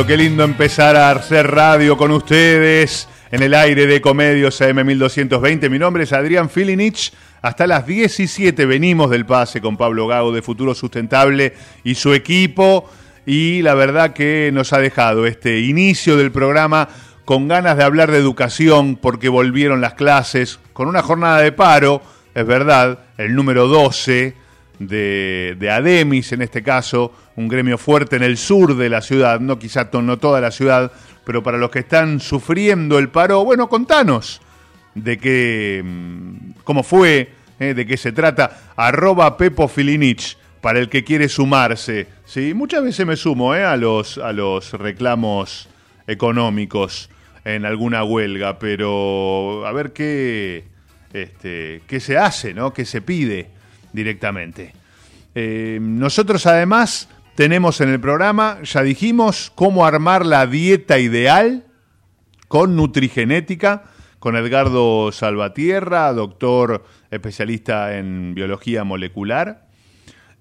Lindo, qué lindo empezar a hacer radio con ustedes en el aire de Comedios AM 1220. Mi nombre es Adrián Filinich. Hasta las 17 venimos del pase con Pablo Gago de Futuro Sustentable y su equipo. Y la verdad que nos ha dejado este inicio del programa con ganas de hablar de educación porque volvieron las clases, con una jornada de paro, es verdad, el número 12 de, de Ademis en este caso, un gremio fuerte en el sur de la ciudad, no quizá no toda la ciudad, pero para los que están sufriendo el paro, bueno, contanos de qué, mm, cómo fue, eh, de qué se trata, arroba Pepo Filinich, para el que quiere sumarse, ¿sí? Muchas veces me sumo eh, a, los, a los reclamos económicos en alguna huelga, pero a ver qué, este, qué se hace, ¿no? ¿Qué se pide directamente? Eh, nosotros además tenemos en el programa, ya dijimos, cómo armar la dieta ideal con nutrigenética, con Edgardo Salvatierra, doctor especialista en biología molecular,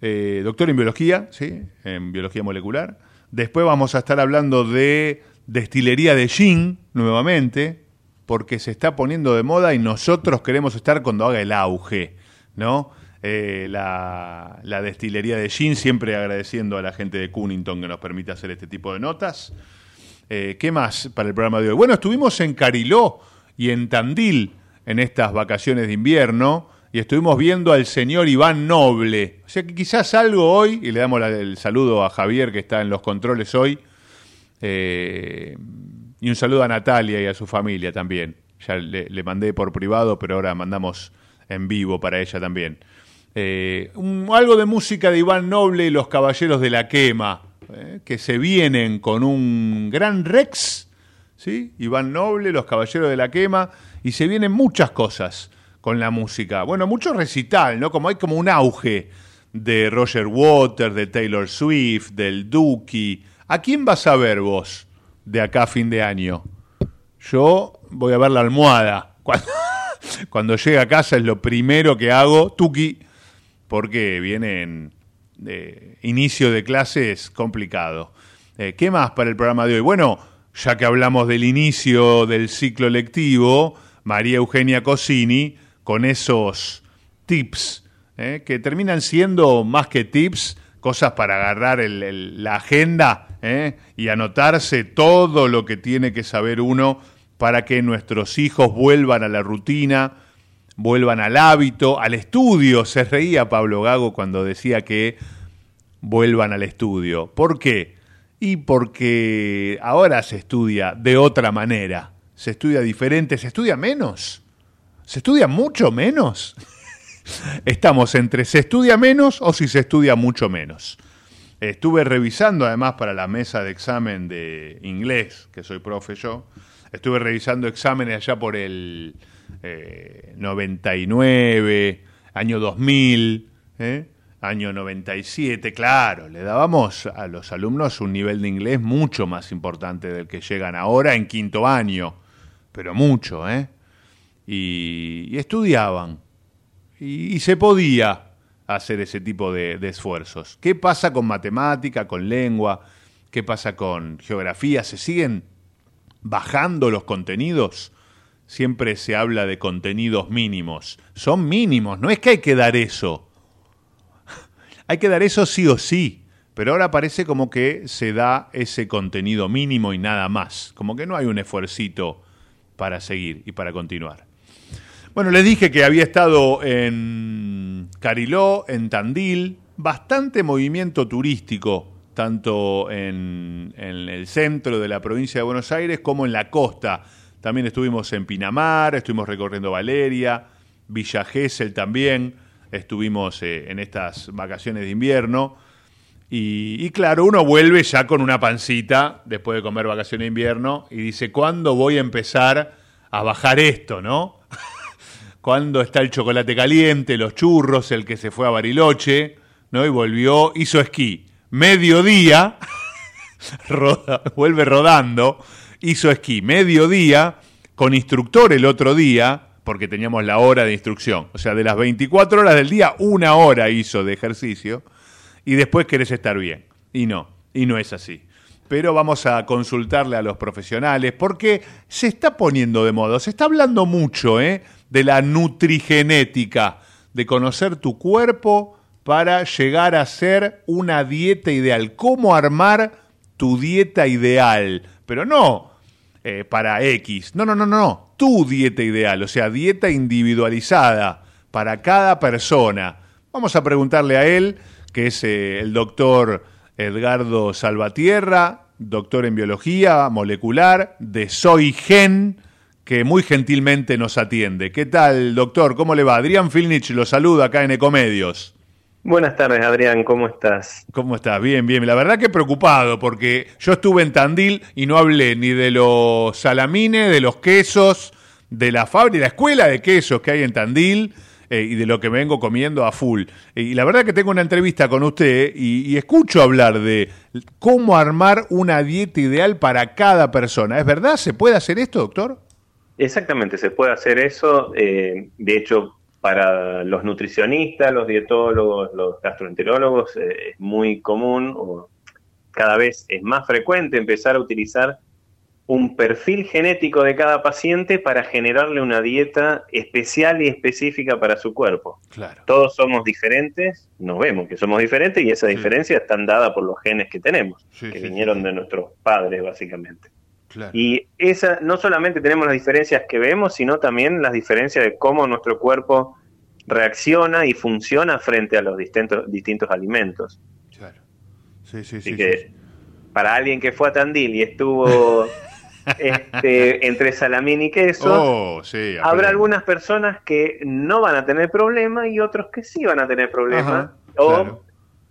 eh, doctor en biología, sí, en biología molecular. Después vamos a estar hablando de destilería de gin nuevamente, porque se está poniendo de moda y nosotros queremos estar cuando haga el auge, ¿no? Eh, la, destilería de gin, siempre agradeciendo a la gente de Cunnington que nos permite hacer este tipo de notas. Eh, ¿Qué más para el programa de hoy? Bueno, estuvimos en Cariló y en Tandil en estas vacaciones de invierno y estuvimos viendo al señor Iván Noble. O sea que quizás algo hoy, y le damos el saludo a Javier que está en los controles hoy, eh, y un saludo a Natalia y a su familia también. Ya le mandé por privado, pero ahora mandamos en vivo para ella también. Eh, un- algo de música de Iván Noble y los Caballeros de la Quema, eh, que se vienen con un gran Rex, ¿sí? Iván Noble, los Caballeros de la Quema, y se vienen muchas cosas con la música. Bueno, mucho recital, ¿no? Como hay como un auge de Roger Waters, de Taylor Swift, del Dookie. ¿A quién vas a ver vos de acá a fin de año? Yo voy a ver la almohada. Cuando, cuando llegue a casa es lo primero que hago, Tuki, porque viene en eh, inicio de clases complicado. Eh, ¿Qué más para el programa de hoy? Bueno, ya que hablamos del inicio del ciclo lectivo, María Eugenia Cosini, con esos tips, eh, que terminan siendo más que tips, cosas para agarrar la agenda eh, y anotarse todo lo que tiene que saber uno para que nuestros hijos vuelvan a la rutina, vuelvan al hábito, al estudio. Se reía Pablo Gago cuando decía que vuelvan al estudio. ¿Por qué? Y porque ahora se estudia de otra manera, se estudia diferente, se estudia menos, se estudia mucho menos. Estamos entre se estudia menos o si se estudia mucho menos. Estuve revisando además para la mesa de examen de inglés, que soy profe yo, Estuve revisando exámenes allá por el 99, eh, año 2000, ¿eh? año 97. Claro, le dábamos a los alumnos un nivel de inglés mucho más importante del que llegan ahora en quinto año, pero mucho, ¿eh? Y, estudiaban. Y, se podía hacer ese tipo de esfuerzos. ¿Qué pasa con matemática, con lengua? ¿Qué pasa con geografía? ¿Se siguen bajando los contenidos, siempre se habla de contenidos mínimos. Son mínimos, no es que hay que dar eso. hay que dar eso sí o sí, pero ahora parece como que se da ese contenido mínimo y nada más, como que no hay un esfuercito para seguir y para continuar. Bueno, les dije que había estado en Cariló, en Tandil, bastante movimiento turístico tanto en, el centro de la provincia de Buenos Aires como en la costa. También estuvimos en Pinamar, estuvimos recorriendo Valeria, Villa Gesell también, estuvimos eh, en estas vacaciones de invierno. Y, claro, uno vuelve ya con una pancita después de comer vacaciones de invierno y dice, ¿cuándo voy a empezar a bajar esto, no? ¿Cuándo está el chocolate caliente, los churros, el que se fue a Bariloche, ¿no? Y volvió, hizo esquí mediodía, vuelve rodando, hizo esquí, mediodía, con instructor el otro día, porque teníamos la hora de instrucción. O sea, de las 24 horas del día, una hora hizo de ejercicio y después querés estar bien. Y no, y no es así. Pero vamos a consultarle a los profesionales porque se está poniendo de moda, se está hablando mucho ¿eh? de la nutrigenética, de conocer tu cuerpo, para llegar a ser una dieta ideal. ¿Cómo armar tu dieta ideal? Pero no eh, para X. No, no, no, no. Tu dieta ideal, o sea, dieta individualizada para cada persona. Vamos a preguntarle a él, que es eh, el doctor Edgardo Salvatierra, doctor en biología molecular de Soy Gen, que muy gentilmente nos atiende. ¿Qué tal, doctor? ¿Cómo le va? Adrián Filnich lo saluda acá en Ecomedios. Buenas tardes, Adrián, ¿cómo estás? ¿Cómo estás? Bien, bien. La verdad que preocupado, porque yo estuve en Tandil y no hablé ni de los salamines, de los quesos, de la fábrica, la escuela de quesos que hay en Tandil eh, y de lo que me vengo comiendo a full. y la verdad que tengo una entrevista con usted y, escucho hablar de cómo armar una dieta ideal para cada persona. ¿Es verdad? ¿Se puede hacer esto, doctor? Exactamente, se puede hacer eso. Eh, de hecho, para los nutricionistas, los dietólogos, los gastroenterólogos eh, es muy común o cada vez es más frecuente empezar a utilizar un perfil genético de cada paciente para generarle una dieta especial y específica para su cuerpo. Claro. Todos somos diferentes, nos vemos que somos diferentes y esa diferencia está dada por los genes que tenemos, que vinieron de nuestros padres básicamente. Y esa, no solamente tenemos las diferencias que vemos, sino también las diferencias de cómo nuestro cuerpo reacciona y funciona frente a los distintos, distintos alimentos. Claro. Sí, sí, Así que para alguien que fue a Tandil y estuvo este, entre salamín y queso, oh, habrá algunas personas que no van a tener problema y otros que sí van a tener problemas. o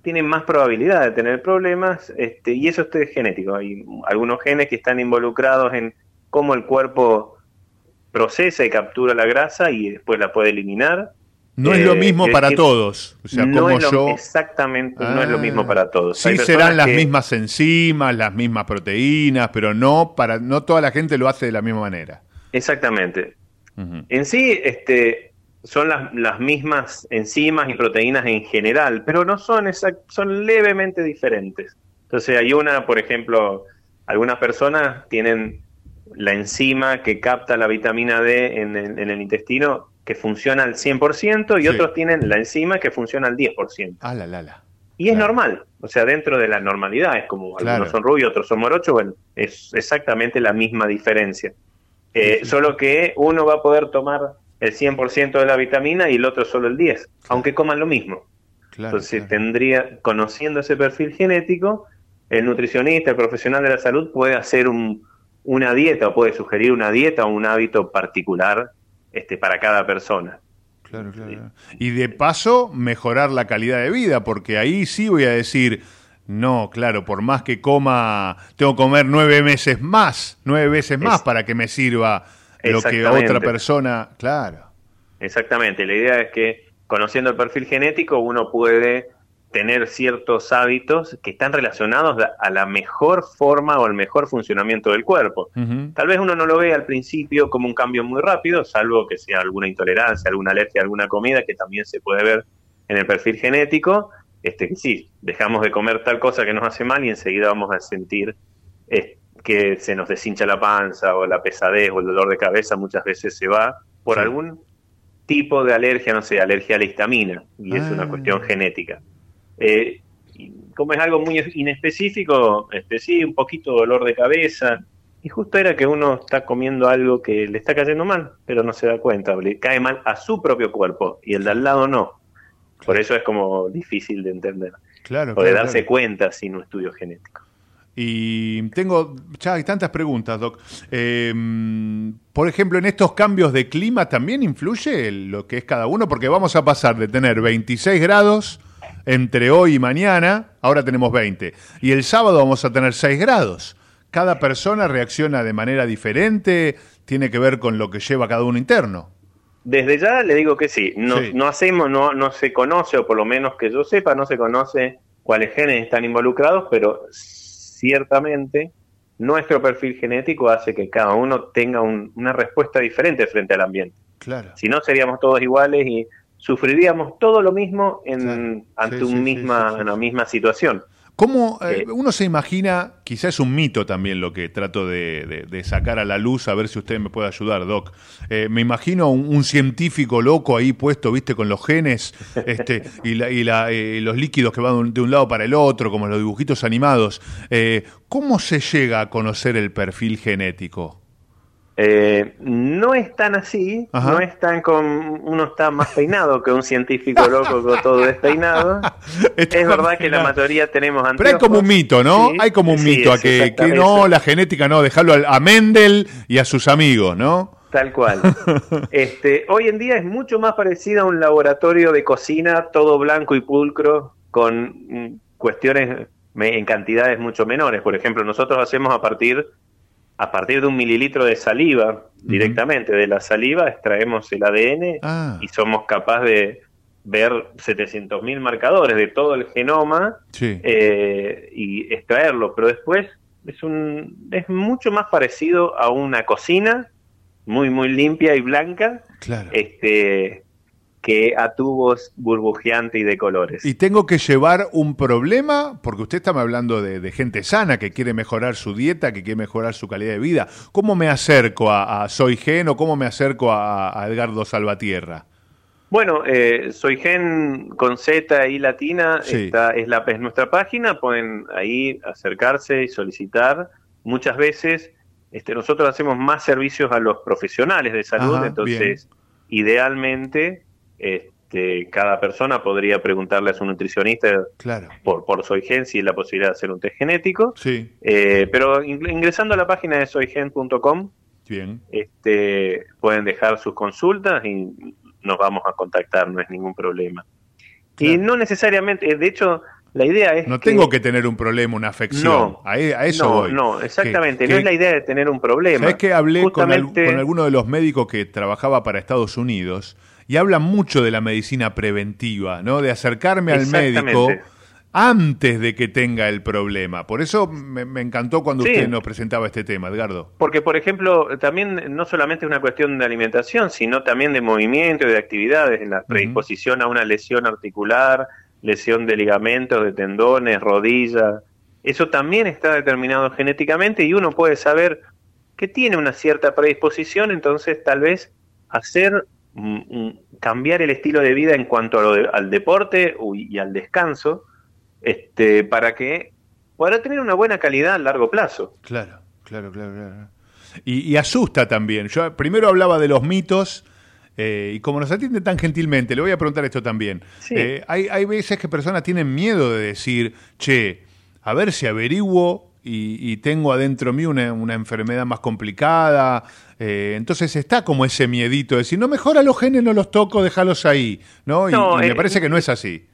tienen más probabilidad de tener problemas, este, y eso es genético. Hay algunos genes que están involucrados en cómo el cuerpo procesa y captura la grasa y después la puede eliminar. No es lo eh, mismo para todos. O sea, como yo. Exactamente, no es lo mismo para todos. Sí serán las mismas enzimas, las mismas proteínas, pero no para no toda la gente lo hace de la misma manera. Exactamente. En sí, este, son las, las, mismas enzimas y proteínas en general, pero no son son levemente diferentes. Entonces hay una, por ejemplo, algunas personas tienen la enzima que capta la vitamina D en el, en el intestino que funciona al 100% y Sí. otros tienen la enzima que funciona al 10%. Ah, la, la, la. Y es Claro. normal, o sea, dentro de la normalidad, es como Claro. algunos son rubios, otros son morochos, bueno, es exactamente la misma diferencia. Eh, Solo que uno va a poder tomar el 100% de la vitamina y el otro solo el 10%, aunque coman lo mismo. Claro, Entonces claro. tendría, conociendo ese perfil genético, el nutricionista, el profesional de la salud puede hacer un- una dieta o puede sugerir una dieta o un hábito particular este, para cada persona. Claro, claro, claro. Y de paso, mejorar la calidad de vida, porque ahí sí voy a decir, no, claro, por más que coma, tengo que comer nueve meses más, nueve veces más Es- para que me sirva lo que otra persona, claro. Exactamente, la idea es que conociendo el perfil genético uno puede tener ciertos hábitos que están relacionados a- la mejor forma o al mejor funcionamiento del cuerpo. Tal vez uno no lo ve al principio como un cambio muy rápido, salvo que sea alguna intolerancia, alguna alergia a alguna comida, que también se puede ver en el perfil genético. Este, que sí, dejamos de comer tal cosa que nos hace mal y enseguida vamos a sentir eh, que se nos deshincha la panza o la pesadez o el dolor de cabeza muchas veces se va por Sí. algún tipo de alergia, no sé, alergia a la histamina, y es Ah. una cuestión genética. Eh, como es algo muy inespecífico, este, sí, un poquito de dolor de cabeza, y justo era que uno está comiendo algo que le está cayendo mal, pero no se da cuenta, le cae mal a su propio cuerpo, y el de al lado no. Por eso es como difícil de entender, Claro, o de claro, darse claro. cuenta sin un estudio genético. Y tengo, ya hay tantas preguntas, Doc. Eh, por ejemplo, en estos cambios de clima también influye lo que es cada uno, porque vamos a pasar de tener 26 grados entre hoy y mañana, ahora tenemos 20, y el sábado vamos a tener 6 grados. Cada persona reacciona de manera diferente, tiene que ver con lo que lleva cada uno interno. Desde ya le digo que sí, no, Sí. no hacemos, no, no se conoce, o por lo menos que yo sepa, no se conoce cuáles genes están involucrados, pero ciertamente nuestro perfil genético hace que cada uno tenga un- una respuesta diferente frente al ambiente. Claro. Si no, seríamos todos iguales y sufriríamos todo lo mismo en, Claro. ante Sí, sí, un sí, misma, sí, sí. una misma situación. ¿Cómo eh, Eh, uno se imagina, quizás es un mito también lo que trato de, de- de sacar a la luz, a ver si usted me puede ayudar, Doc? Eh, me imagino un, un científico loco ahí puesto, viste, con los genes este, y, la- y la, eh, los líquidos que van de un- lado para el otro, como los dibujitos animados. ¿Cómo se llega a conocer el perfil genético? Eh, no es tan así, Ajá. no es tan con uno está más peinado que un científico loco con todo despeinado. Es verdad que la mayoría tenemos Pero hay anteojos. como un mito, ¿no? Sí, hay como un sí, mito a que, que no, la genética no, dejarlo al- a Mendel y a sus amigos, ¿no? Tal cual. Este, hoy en día es mucho más parecido a un laboratorio de cocina, todo blanco y pulcro, con mm, cuestiones en cantidades mucho menores. Por ejemplo, nosotros hacemos a partir, a partir de un mililitro de saliva, directamente de la saliva, extraemos el ADN Ah. y somos capaces de ver 700.000 marcadores de todo el genoma Sí. eh, y extraerlo, pero después es un es mucho más parecido a una cocina muy muy limpia y blanca, claro. este que a tubos burbujeante y de colores. Y tengo que llevar un problema, porque usted está hablando de, de gente sana que quiere mejorar su dieta, que quiere mejorar su calidad de vida. ¿Cómo me acerco a, a Soy Gen o cómo me acerco a, a Edgardo Salvatierra? Bueno, eh, soy Gen con Z y latina, Sí. esta es, la, es nuestra página, pueden ahí acercarse y solicitar. Muchas veces este, nosotros hacemos más servicios a los profesionales de salud, Ajá, entonces idealmente este, cada persona podría preguntarle a su nutricionista Claro. por, por Soy Gen si hay la posibilidad de hacer un test genético. Sí, Eh, pero ing- ingresando a la página de soygen.com bien. este, pueden dejar sus consultas y nos vamos a contactar, no es ningún problema. Y Claro. no necesariamente, de hecho, la idea es No tengo que tener un problema, una afección. No, a, a eso no, voy. no, exactamente, Que- no que- es la idea de tener un problema. ¿Sabes que hablé con, al- con alguno de los médicos que trabajaba para Estados Unidos y hablan mucho de la medicina preventiva, ¿no? De acercarme al médico antes de que tenga el problema. Por eso me, me encantó cuando Sí. usted nos presentaba este tema, Edgardo. Porque, por ejemplo, también no solamente es una cuestión de alimentación, sino también de movimiento y de actividades, en la predisposición a una lesión articular, lesión de ligamentos, de tendones, rodillas, eso también está determinado genéticamente y uno puede saber que tiene una cierta predisposición, entonces tal vez hacer cambiar el estilo de vida en cuanto al deporte y al descanso, este, para que pueda tener una buena calidad a largo plazo. Claro, claro, claro, claro. Y, asusta también. Yo primero hablaba de los mitos. Eh, y como nos atiende tan gentilmente, le voy a preguntar esto también. Eh, hay, hay veces que personas tienen miedo de decir, che, a ver si averiguo y, tengo adentro mío una, una enfermedad más complicada. Eh, entonces está como ese miedito de decir, no, mejor a los genes no los toco, déjalos ahí. ¿no? y, me parece que no es así.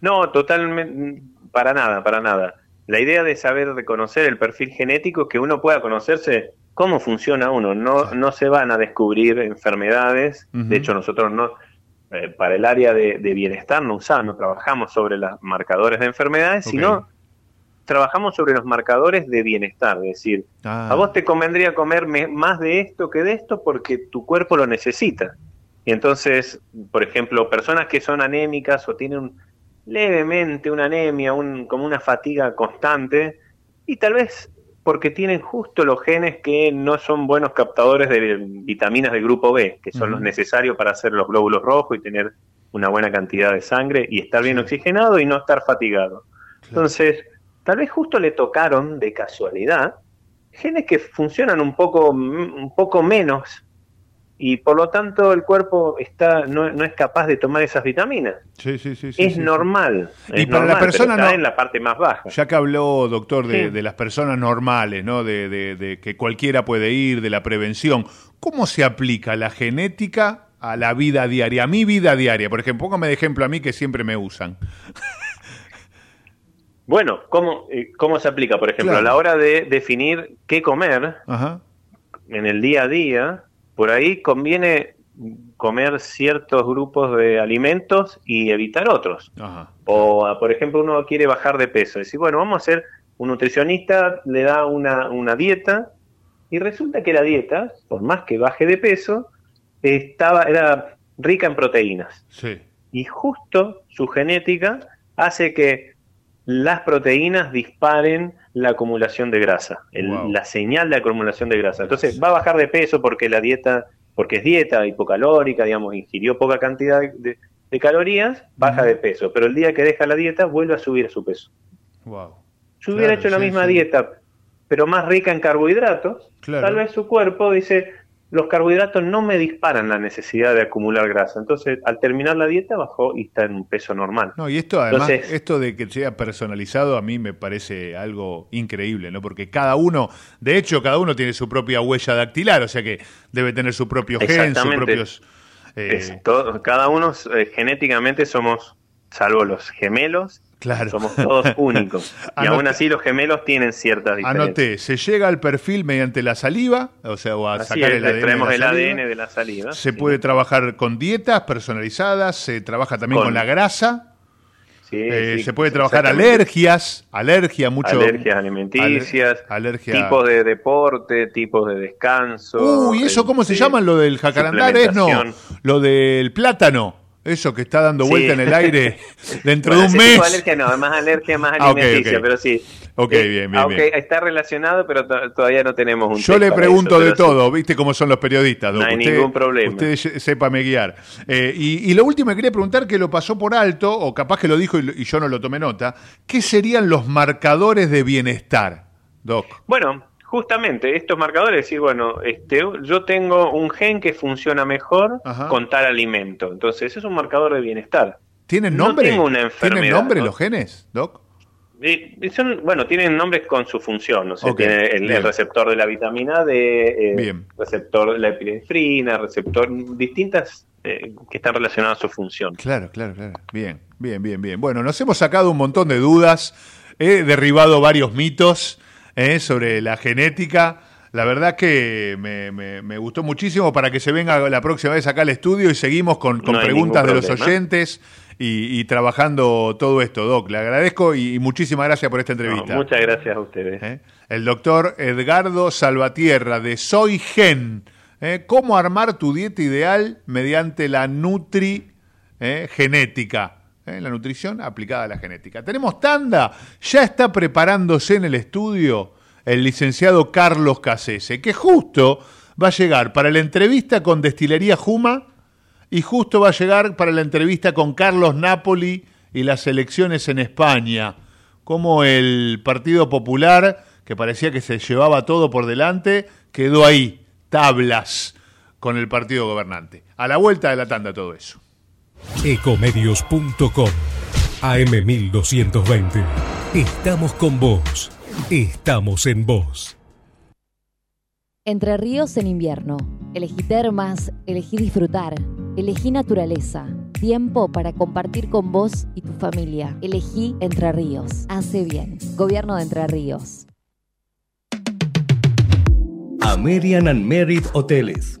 No, totalmente, para nada, para nada. La idea de saber reconocer el perfil genético es que uno pueda conocerse cómo funciona uno. No, no se van a descubrir enfermedades. De hecho, nosotros no, eh, para el área de, bienestar no usamos, no trabajamos sobre los marcadores de enfermedades, sino trabajamos sobre los marcadores de bienestar. Es decir, ah. a vos te convendría comer más de esto que de esto porque tu cuerpo lo necesita. Y entonces, por ejemplo, personas que son anémicas o tienen levemente una anemia, un, como una fatiga constante, y tal vez porque tienen justo los genes que no son buenos captadores de vitaminas del grupo B, que son los necesarios para hacer los glóbulos rojos y tener una buena cantidad de sangre y estar bien oxigenado y no estar fatigado. Entonces, tal vez justo le tocaron de casualidad genes que funcionan un poco, un poco menos y por lo tanto el cuerpo está no, es capaz de tomar esas vitaminas. Sí, sí, sí. es normal. y para la persona no, en la parte más baja. Ya que habló, doctor, de, las personas normales, ¿no? De, de, que cualquiera puede ir, de la prevención, ¿cómo se aplica la genética a la vida diaria, a mi vida diaria? Por ejemplo, póngame de ejemplo a mí que siempre me usan. Bueno, ¿cómo, eh, cómo se aplica? Por ejemplo, a la hora de definir qué comer en el día a día, por ahí conviene comer ciertos grupos de alimentos y evitar otros. O, por ejemplo, uno quiere bajar de peso. Decir, bueno, vamos a hacer, un nutricionista le da una, una dieta y resulta que la dieta, por más que baje de peso, estaba, era rica en proteínas. Y justo su genética hace que las proteínas disparen la acumulación de grasa, la señal de acumulación de grasa. Entonces va a bajar de peso porque la dieta, porque es dieta hipocalórica, digamos, ingirió poca cantidad de, calorías, baja de peso, pero el día que deja la dieta vuelve a subir su peso. Wow. Si hubiera hecho la misma dieta, pero más rica en carbohidratos, tal vez su cuerpo dice, los carbohidratos no me disparan la necesidad de acumular grasa. Entonces, al terminar la dieta, bajó y está en un peso normal. No, y esto además, esto de que sea personalizado a mí me parece algo increíble, ¿no? Porque cada uno, de hecho, cada uno tiene su propia huella dactilar, o sea que debe tener su propio gen, sus propios... Eh... cada uno eh, genéticamente somos, salvo los gemelos, Claro. Somos todos únicos. y aún así los gemelos tienen ciertas diferencias. Anoté, se llega al perfil mediante la saliva, o sea, o a sacar el, ADN, de la saliva. Se puede trabajar con dietas personalizadas, se trabaja también con, la grasa. Sí, eh, se puede trabajar alergias, alergia, mucho. Alergias alimenticias, tipos de deporte, tipos de descanso. Uy, ¿eso cómo se llama lo del jacarandar? Es no, lo del plátano. Eso que está dando vuelta en el aire dentro de un mes. alergia no, más alergia, más ah, alimenticia, pero sí. Ok, eh, bien, bien, bien. Está relacionado, pero todavía no tenemos un Yo le pregunto de todo, ¿viste cómo son los periodistas? No hay ningún problema. Usted sépame guiar. Eh, y, lo último que quería preguntar, que lo pasó por alto, o capaz que lo dijo y, y yo no lo tomé nota, ¿qué serían los marcadores de bienestar, Doc? Bueno, justamente estos marcadores, decir, bueno, este, yo tengo un gen que funciona mejor con tal alimento. Entonces, es un marcador de bienestar. ¿Tienen nombre? ¿Tienen nombre los genes, Doc? son, bueno, tienen nombres con su función. No sé, tiene el, receptor de la vitamina D, el receptor de la epinefrina, receptor, distintas eh, que están relacionadas a su función. Claro, claro, claro. Bien, bien, bien, bien. Bueno, nos hemos sacado un montón de dudas, he derribado varios mitos. ¿Eh? sobre la genética. La verdad que me, gustó muchísimo para que se venga la próxima vez acá al estudio y seguimos con, preguntas de los oyentes y, trabajando todo esto, Doc. Le agradezco y, muchísimas gracias por esta entrevista. muchas gracias a ustedes. ¿Eh? El doctor Edgardo Salvatierra de Soy Gen. ¿eh? ¿Cómo armar tu dieta ideal mediante la Nutri Genética? ¿Eh? la nutrición aplicada a la genética. Tenemos tanda, ya está preparándose en el estudio el licenciado Carlos Casese, que justo va a llegar para la entrevista con Destilería Juma y justo va a llegar para la entrevista con Carlos Napoli y las elecciones en España, como el Partido Popular, que parecía que se llevaba todo por delante, quedó ahí, tablas con el partido gobernante. A la vuelta de la tanda todo eso. Ecomedios.com AM1220. Estamos con vos. Estamos en vos. Entre ríos en invierno. Elegí termas, elegí disfrutar, elegí naturaleza. Tiempo para compartir con vos y tu familia. Elegí Entre Ríos. Hace bien. Gobierno de Entre Ríos. American and Merit Hoteles.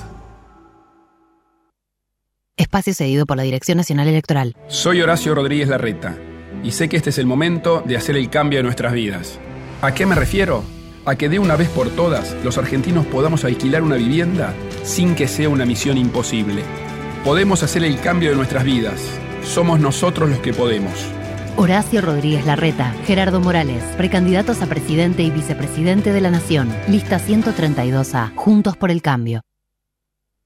Espacio cedido por la Dirección Nacional Electoral. Soy Horacio Rodríguez Larreta y sé que este es el momento de hacer el cambio de nuestras vidas. ¿A qué me refiero? A que de una vez por todas los argentinos podamos alquilar una vivienda sin que sea una misión imposible. Podemos hacer el cambio de nuestras vidas. Somos nosotros los que podemos. Horacio Rodríguez Larreta, Gerardo Morales, precandidatos a presidente y vicepresidente de la Nación. Lista 132A, Juntos por el Cambio.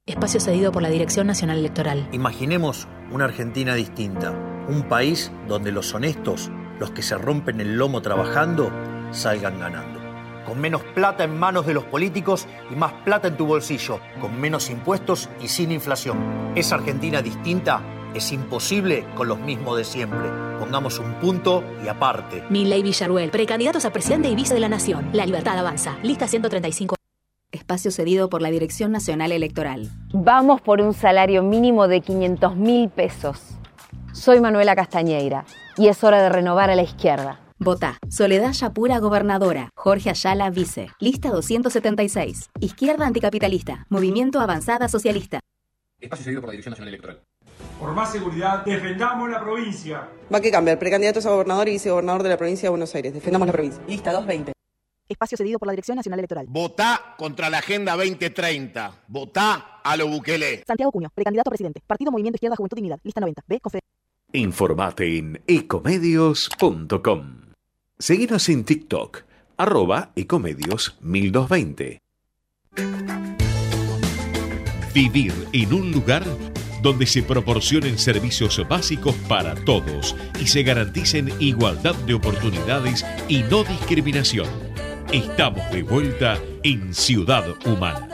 Espacio cedido por la Dirección Nacional Electoral. Imaginemos una Argentina distinta, un país donde los honestos, los que se rompen el lomo trabajando, salgan ganando. Con menos plata en manos de los políticos y más plata en tu bolsillo, con menos impuestos y sin inflación. Esa Argentina distinta es imposible con los mismos de siempre. Pongamos un punto y aparte. Milley Villaruel, precandidatos a presidente y vice de la Nación. La libertad avanza. Lista 135. Espacio cedido por la Dirección Nacional Electoral. Vamos por un salario mínimo de 500 mil pesos. Soy Manuela Castañeira y es hora de renovar a la izquierda. Vota. Soledad Yapura, gobernadora. Jorge Ayala, vice. Lista 276. Izquierda anticapitalista. Movimiento Avanzada Socialista. Espacio cedido por la Dirección Nacional Electoral. Por más seguridad, defendamos la provincia. Va que cambiar. Precandidatos a gobernador y vicegobernador de la provincia de Buenos Aires. Defendamos la provincia. Lista 220. Espacio cedido por la Dirección Nacional Electoral. Votá contra la Agenda 2030. Votá a lo Bukele. Santiago Cuño, precandidato a presidente. Partido Movimiento Izquierda Juventud Dignidad. Lista 90. B. Confe. Informate en ecomedios.com. Seguinos en TikTok, arroba ecomedios 1220. Vivir en un lugar donde se proporcionen servicios básicos para todos y se garanticen igualdad de oportunidades y no discriminación. Estamos de vuelta en Ciudad Humana.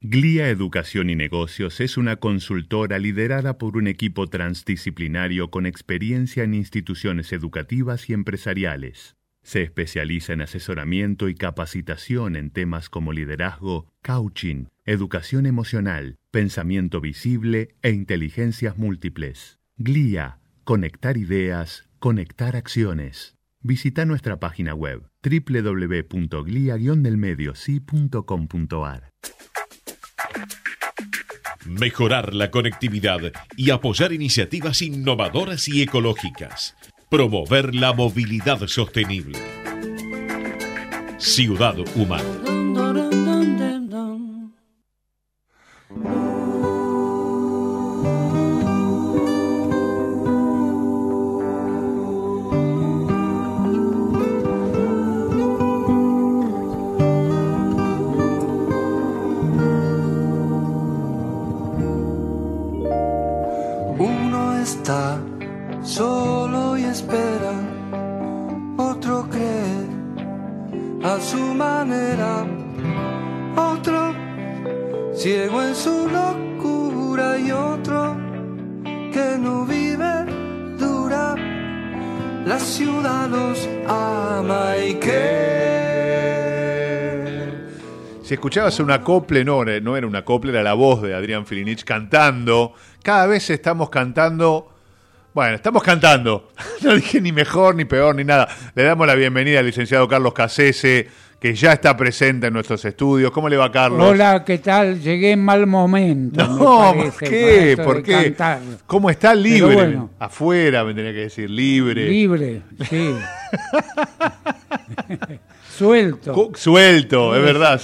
Glia Educación y Negocios es una consultora liderada por un equipo transdisciplinario con experiencia en instituciones educativas y empresariales. Se especializa en asesoramiento y capacitación en temas como liderazgo, coaching, educación emocional, pensamiento visible e inteligencias múltiples. GLIA, conectar ideas, conectar acciones. Visita nuestra página web www.glia-delmediosi.com.ar. Mejorar la conectividad y apoyar iniciativas innovadoras y ecológicas. Promover la movilidad sostenible. Ciudad Humana. Está solo y espera, otro cree a su manera, otro ciego en su locura y otro que no vive dura. La ciudad los ama y que Si escuchabas una acople, no, no era una acople, era la voz de Adrián Filinich cantando. Cada vez estamos cantando. Bueno, estamos cantando. No dije ni mejor, ni peor, ni nada. Le damos la bienvenida al licenciado Carlos Casese, que ya está presente en nuestros estudios. ¿Cómo le va, Carlos? Hola, ¿qué tal? Llegué en mal momento. No, me ¿por parece, qué? ¿Por de qué? ¿Cómo está libre? bueno. Afuera, me tenía que decir, libre. Libre, sí. Suelto. Suelto, es verdad, claro,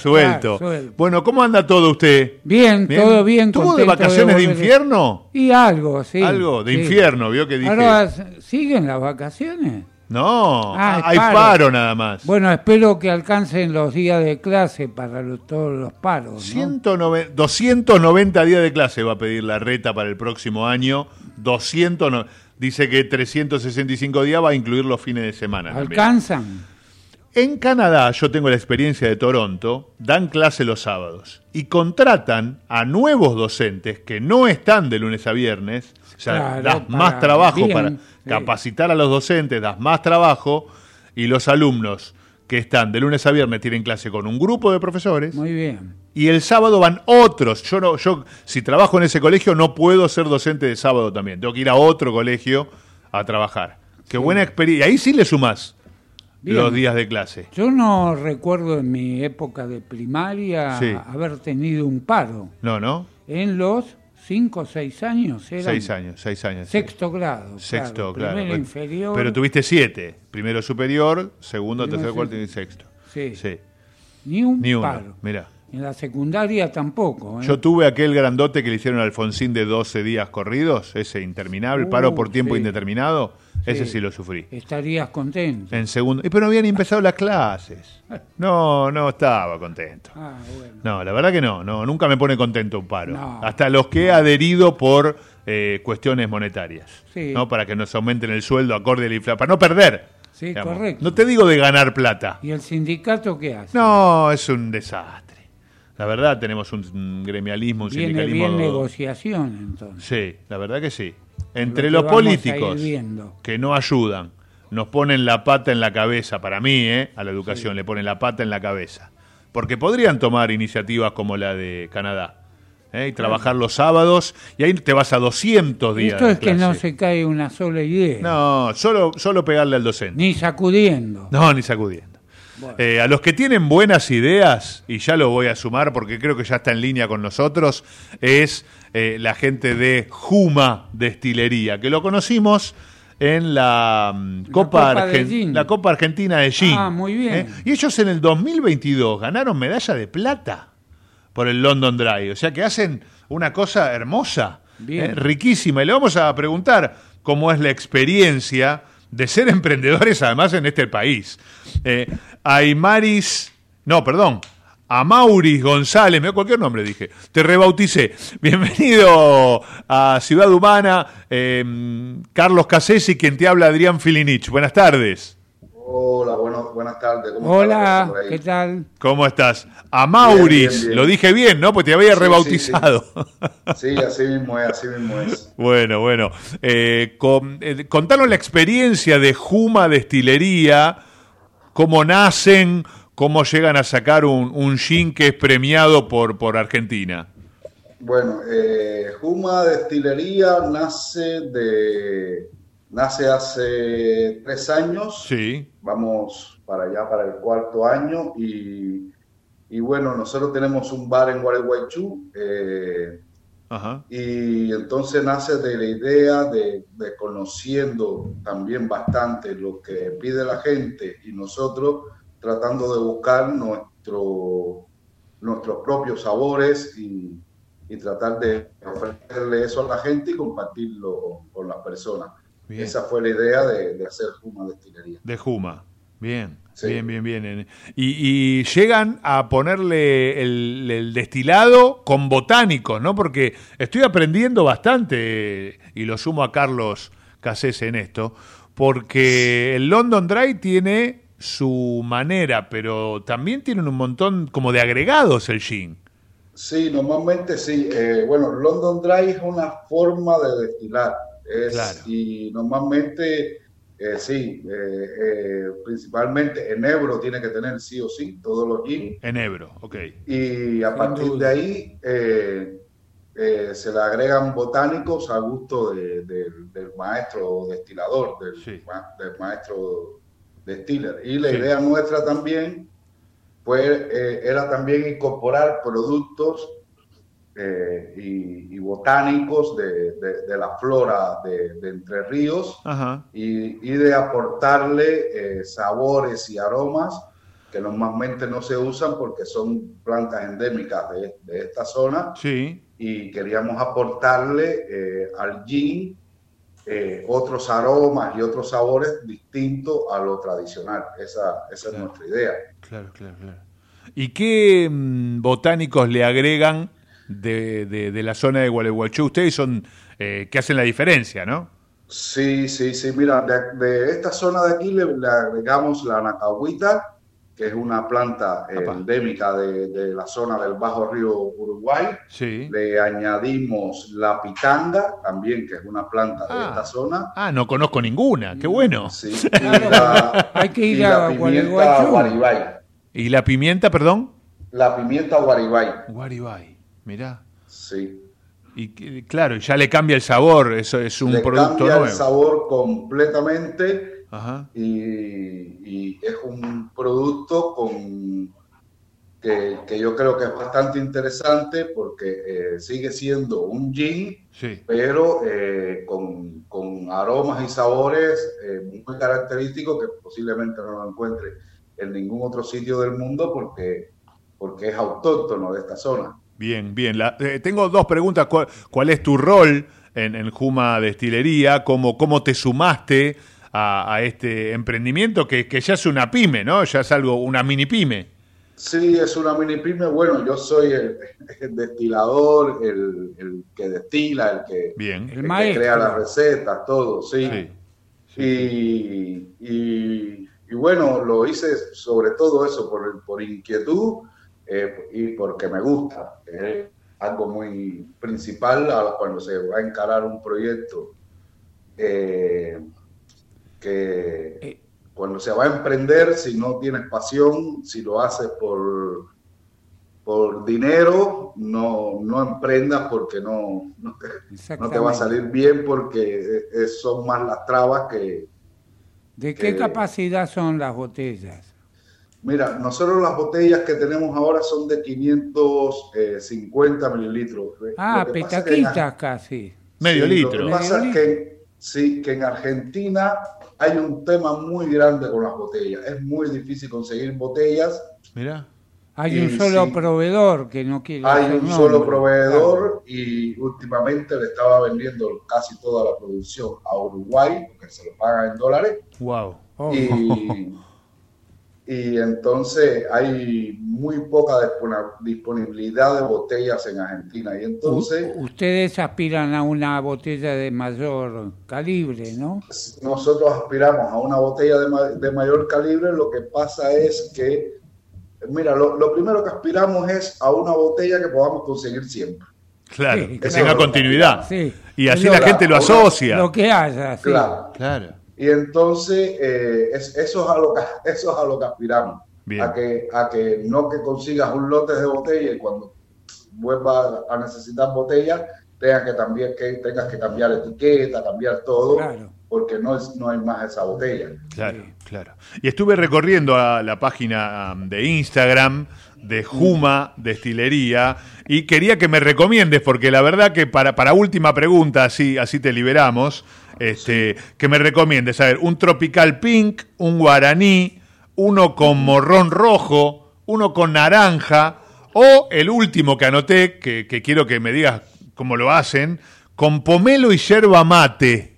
suelto. Bueno, ¿cómo anda todo usted? Bien, todo bien. ¿Tuvo de vacaciones de, infierno? Y algo, sí. Algo de sí. infierno, vio que dije. Ahora, ¿siguen las vacaciones? No, Ah, hay paro. paro. nada más. Bueno, espero que alcancen los días de clase para todos los paros. ¿no? 109 290 días de clase va a pedir la reta para el próximo año. 200, no- dice que 365 días va a incluir los fines de semana. también. En Canadá, yo tengo la experiencia de Toronto, dan clase los sábados y contratan a nuevos docentes que no están de lunes a viernes. O sea, Claro, das para- más trabajo bien, para capacitar a los docentes, das más trabajo y los alumnos que están de lunes a viernes tienen clase con un grupo de profesores Muy bien. y el sábado van otros. Yo no, yo si trabajo en ese colegio no puedo ser docente de sábado también. Tengo que ir a otro colegio a trabajar. Qué buena experiencia. Ahí sí le sumás Bien. los días de clase. Yo no recuerdo en mi época de primaria Sí. haber tenido un paro. No, ¿no? En los cinco o seis años. Eran Seis años, seis años. sí. Sexto grado. Sexto, claro. claro. Primero Pero- inferior. Pero tuviste siete. Primero superior, segundo, tercero, cuarto y sexto. Sí. Sí. Ni un Ni uno. paro. Mira. En la secundaria tampoco. ¿eh? Yo tuve aquel grandote que le hicieron a Alfonsín de 12 días corridos, ese interminable, Uh, paro por tiempo sí. indeterminado. Ese Sí. lo sufrí. Estarías contento. En segundo. Y pero no habían empezado las clases. No, no estaba contento. Ah, bueno. No, la verdad que no, no, nunca me pone contento un paro. No. Hasta los que he adherido por eh, cuestiones monetarias. Sí. ¿no? Para que nos aumenten el sueldo acorde a la inflación. Para no perder. Sí, digamos. correcto. No te digo de ganar plata. ¿Y el sindicato qué hace? No, es un desastre. La verdad, tenemos un, un gremialismo, un Viene sindicalismo. bien negociación, entonces. Sí, la verdad que sí. Entre Lo los políticos que no ayudan, nos ponen la pata en la cabeza, para mí, ¿eh? a la educación, le ponen la pata en la cabeza. Porque podrían tomar iniciativas como la de Canadá. ¿eh? Y trabajar los sábados y ahí te vas a 200 días. Esto es que no se cae una sola idea. No, solo, solo pegarle al docente. Ni sacudiendo. No, ni sacudiendo. Eh, a los que tienen buenas ideas, y ya lo voy a sumar porque creo que ya está en línea con nosotros, es eh, la gente de Juma Destilería, que lo conocimos en la, mm, Copa, Copa de Argen- Gin. la Copa Argentina de Gin. Ah, muy bien. ¿eh? Y ellos en el 2022 ganaron medalla de plata por el London Dry. O sea que hacen una cosa hermosa, Bien. ¿eh? riquísima. Y le vamos a preguntar cómo es la experiencia de ser emprendedores además en este país. Eh, Aymaris, no, perdón, a Mauris González, me cualquier nombre dije, te rebauticé. Bienvenido a Ciudad Humana, eh, Carlos Casesi, quien te habla Adrián Filinich. Buenas tardes. Hola, bueno, buenas tardes. ¿cómo Hola, ahí? ¿qué tal? ¿Cómo estás? A Mauris, Bien, bien, bien. lo dije bien, ¿no? Pues te había Sí, rebautizado. Sí, así mismo es, así mismo es. Bueno, bueno. Eh, con- eh, contanos la experiencia de Juma Destilería, cómo nacen, cómo llegan a sacar un, un gin que es premiado por, por Argentina. Bueno, eh, Juma Destilería nace de nace hace tres años. Sí. Vamos para allá para el cuarto año y, y bueno, nosotros tenemos un bar en Gualeguaychú. eh, Ajá. Y entonces nace de la idea de, de conociendo también bastante lo que pide la gente y nosotros tratando de buscar nuestro, nuestros propios sabores y, y tratar de ofrecerle eso a la gente y compartirlo con las personas. Bien. Esa fue la idea de, de hacer Juma Destilería. De Juma. Bien, Sí. bien, bien, bien. Y, y llegan a ponerle el, el destilado con botánicos, ¿no? Porque estoy aprendiendo bastante, y lo sumo a Carlos Casese en esto, porque el London Dry tiene su manera, pero también tienen un montón como de agregados el gin. Sí, normalmente sí. Eh, bueno, London Dry es una forma de destilar. Es- Claro. Y normalmente eh, sí, eh, eh, principalmente enebro tiene que tener sí o sí todos los gin. Enebro, ok. Y a partir de ahí eh, eh, se le agregan botánicos a gusto de- de- del maestro destilador, del, ma- del maestro destiller. Y la Sí. idea nuestra también pues, eh, era también incorporar productos eh, y, y botánicos de, de- de la flora de, de Entre Ríos y, y de aportarle eh, sabores y aromas que normalmente no se usan porque son plantas endémicas de, de esta zona Sí. y queríamos aportarle al gin eh, otros aromas y otros sabores distintos a lo tradicional. Esa, esa es nuestra idea. Claro, claro, claro. ¿Y qué mm, botánicos le agregan de, de- de la zona de Gualeguaychú? Ustedes son eh, que hacen la diferencia, ¿no? Sí, sí, sí. Mira, de, de esta zona de aquí le, le agregamos la nacahuita, que es una planta eh, endémica de, de la zona del Bajo Río Uruguay. Sí. Le añadimos la pitanga, también, que es una planta de Ah. esta zona. Ah, no conozco ninguna. Qué bueno. Sí. Y la, Hay que ir y a la pimienta guaribay. ¿Y la pimienta, perdón? La pimienta guaribay. Guaribay, mirá. Sí. Y que- claro, ya le cambia el sabor, eso es un Le producto cambia nuevo. el sabor completamente Ajá. y, y es un producto con que, que yo creo que es bastante interesante porque eh, sigue siendo un gin, Sí. pero eh, con, con aromas y sabores eh, muy característicos que posiblemente no lo encuentre en ningún otro sitio del mundo porque, porque es autóctono de esta zona. Bien, bien. La- tengo dos preguntas. ¿Cuál, cuál es tu rol en, en Juma Destilería? ¿Cómo, ¿Cómo te sumaste a, a este emprendimiento que, que ya es una pyme, ¿no? Ya es algo, una mini pyme. Sí, es una mini pyme. Bueno, yo soy el, el destilador, el, el que destila, el que, Bien. el que crea las recetas, todo, sí. Y, y- y bueno, lo hice sobre todo eso por, por inquietud eh, y porque me gusta. Es algo muy principal a- cuando se va a encarar un proyecto eh, que cuando se va a emprender, si no tienes pasión, si lo haces por, por dinero, no, no emprendas porque no, no, te, no te va a salir bien porque eh, son más las trabas que... ¿De qué que- capacidad son las botellas? Mira, nosotros las botellas que tenemos ahora son de 550 mililitros. Ah, petaquitas casi. Medio Sí, litro. Lo que pasa es que, sí, que en Argentina hay un tema muy grande con las botellas. Es muy difícil conseguir botellas. Mira. Hay Y un solo sí. proveedor que no quiere Hay un nombre. solo proveedor y últimamente le estaba vendiendo casi toda la producción a Uruguay, porque se lo pagan en dólares. Wow. Y, y entonces hay muy poca disponibilidad de botellas en Argentina. Y entonces Ustedes aspiran a una botella de mayor calibre, ¿no? nosotros aspiramos a una botella de, ma- de mayor calibre. Lo que pasa es que, mira, lo, lo primero que aspiramos es a una botella que podamos conseguir siempre. Claro, Sí, que claro. tenga continuidad. Sí. Y así la gente lo lo- asocia. Lo que haya, sí. Claro. Claro. Y entonces eh, es- eso, es a lo que, eso es a lo que aspiramos. Bien. A que, a que no que consigas un lote de botella y cuando vuelvas a necesitar botellas tengas que también que tengas que cambiar etiqueta, cambiar todo, porque no es, no hay más esa botella. Claro, claro. Y estuve recorriendo a la página um, de Instagram de Juma Destilería y quería que me recomiendes, porque la verdad que para, para última pregunta, así, así te liberamos, este, que me recomiendes, a ver, un Tropical Pink, un Guaraní, uno con morrón rojo, uno con naranja, o el último que anoté, que, quiero que me digas cómo lo hacen, con pomelo y yerba mate.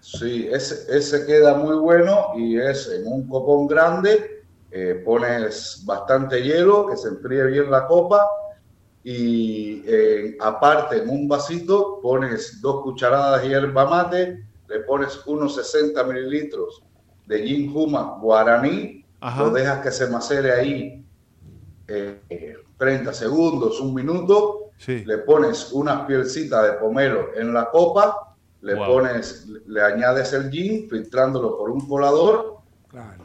Sí, ese, ese queda muy bueno y es en un copón grande, eh, pones bastante hielo, que se enfríe bien la copa y eh, aparte en un vasito pones dos cucharadas de hierba mate, le pones unos 60 mililitros de gin juma guaraní, Ajá. lo dejas que se macere ahí eh, eh, 30 segundos, un minuto, Sí. le pones unas pielcitas de pomelo en la copa le Wow. pones, le añades el gin, filtrándolo por un colador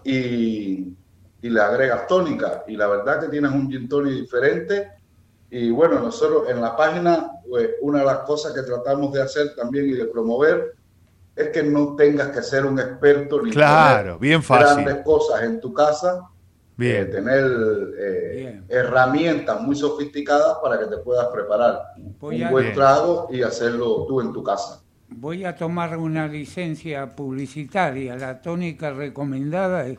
y, y le agregas tónica. Y la verdad que tienes un gin tonic diferente. Y bueno, nosotros en la página, pues, una de las cosas que tratamos de hacer también y de promover es que no tengas que ser un experto ni Claro, tener bien fácil. grandes cosas en tu casa, Bien. eh, tener eh, herramientas muy sofisticadas para que te puedas preparar Voy un a- buen Bien. trago y hacerlo tú en tu casa. Voy a tomar una licencia publicitaria. La tónica recomendada es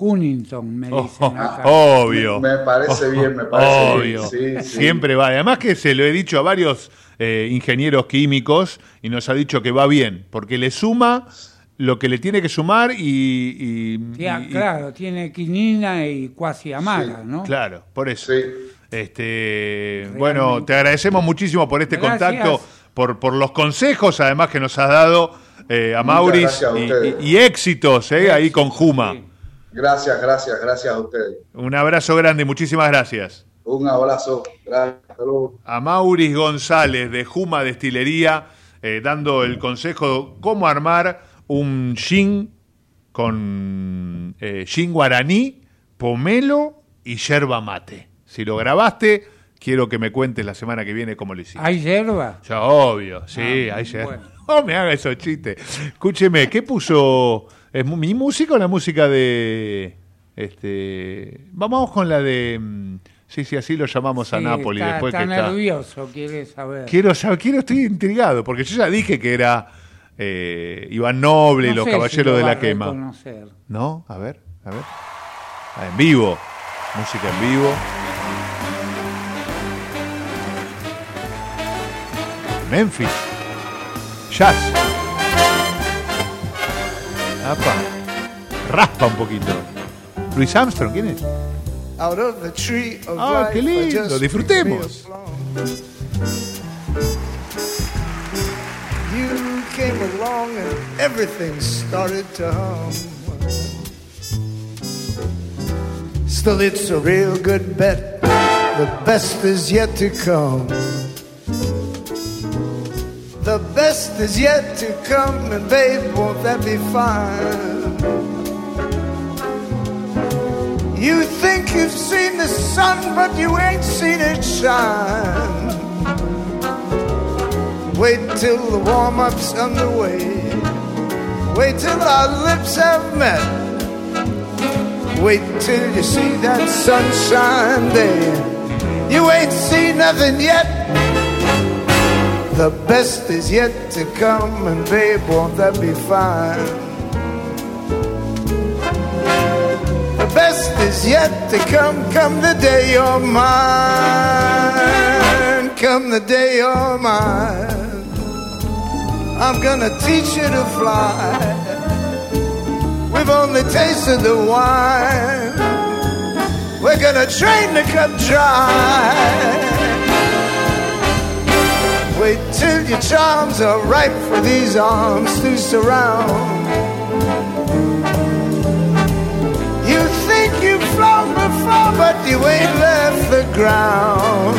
Cunnington, me dicen acá. Obvio. Me parece bien, me parece Obvio. bien. Sí, sí. Siempre va. Además que se lo he dicho a varios eh, ingenieros químicos y nos ha dicho que va bien, porque le suma lo que le tiene que sumar y... y- Sí, ah, y- claro, tiene quinina y cuasi amara, ¿no? Claro, por eso. Este, bueno, te agradecemos muchísimo por este Gracias. contacto, por, por los consejos además que nos has dado eh, a Muchas Mauris a y, ustedes. y- y éxitos eh, ahí con Juma. Gracias, gracias, gracias a ustedes. Un abrazo grande y muchísimas gracias. Un abrazo. Gracias. Luego. a Mauris González de Juma Destilería, eh, dando el consejo cómo armar un gin con eh, gin guaraní, pomelo y yerba mate. Si lo grabaste, quiero que me cuentes la semana que viene cómo lo hiciste. ¿Hay hierba? Ya, obvio, sí, Ah, hay yerba. bueno. No me haga esos chistes. Escúcheme, ¿qué puso? ¿Es mi música o la música de este? Vamos con la de mm, sí, sí, así lo llamamos a Napoli está, después está que está. nervioso, quiere saber. Quiero saber, quiero, estoy intrigado, porque yo ya dije que era eh, Iván Noble y los si Caballeros de la Quema. reconocer. ¿No? A ver, a ver. Ah, en vivo. Música en vivo. Memphis. Jazz. Apa. Raspa un poquito. Luis Armstrong, ¿quién es? Out of the tree of Ah, life, qué lindo. Disfrutemos. You came along and everything started to hum. Still, it's a real good bet. The best is yet to come. The best is yet to come, and babe, won't that be fine? You think you've seen the sun, but you ain't seen it shine. Wait till the warm up's underway. Wait till our lips have met. Wait till you see that sunshine day. You ain't seen nothing yet. The best is yet to come, and babe, won't that be fine? The best is yet to come, come the day you're mine. Come the day you're mine. I'm gonna teach you to fly. We've only tasted the wine. We're gonna train to cut dry. Wait till your charms are ripe for these arms to surround. You think you've flown before, but you ain't left the ground.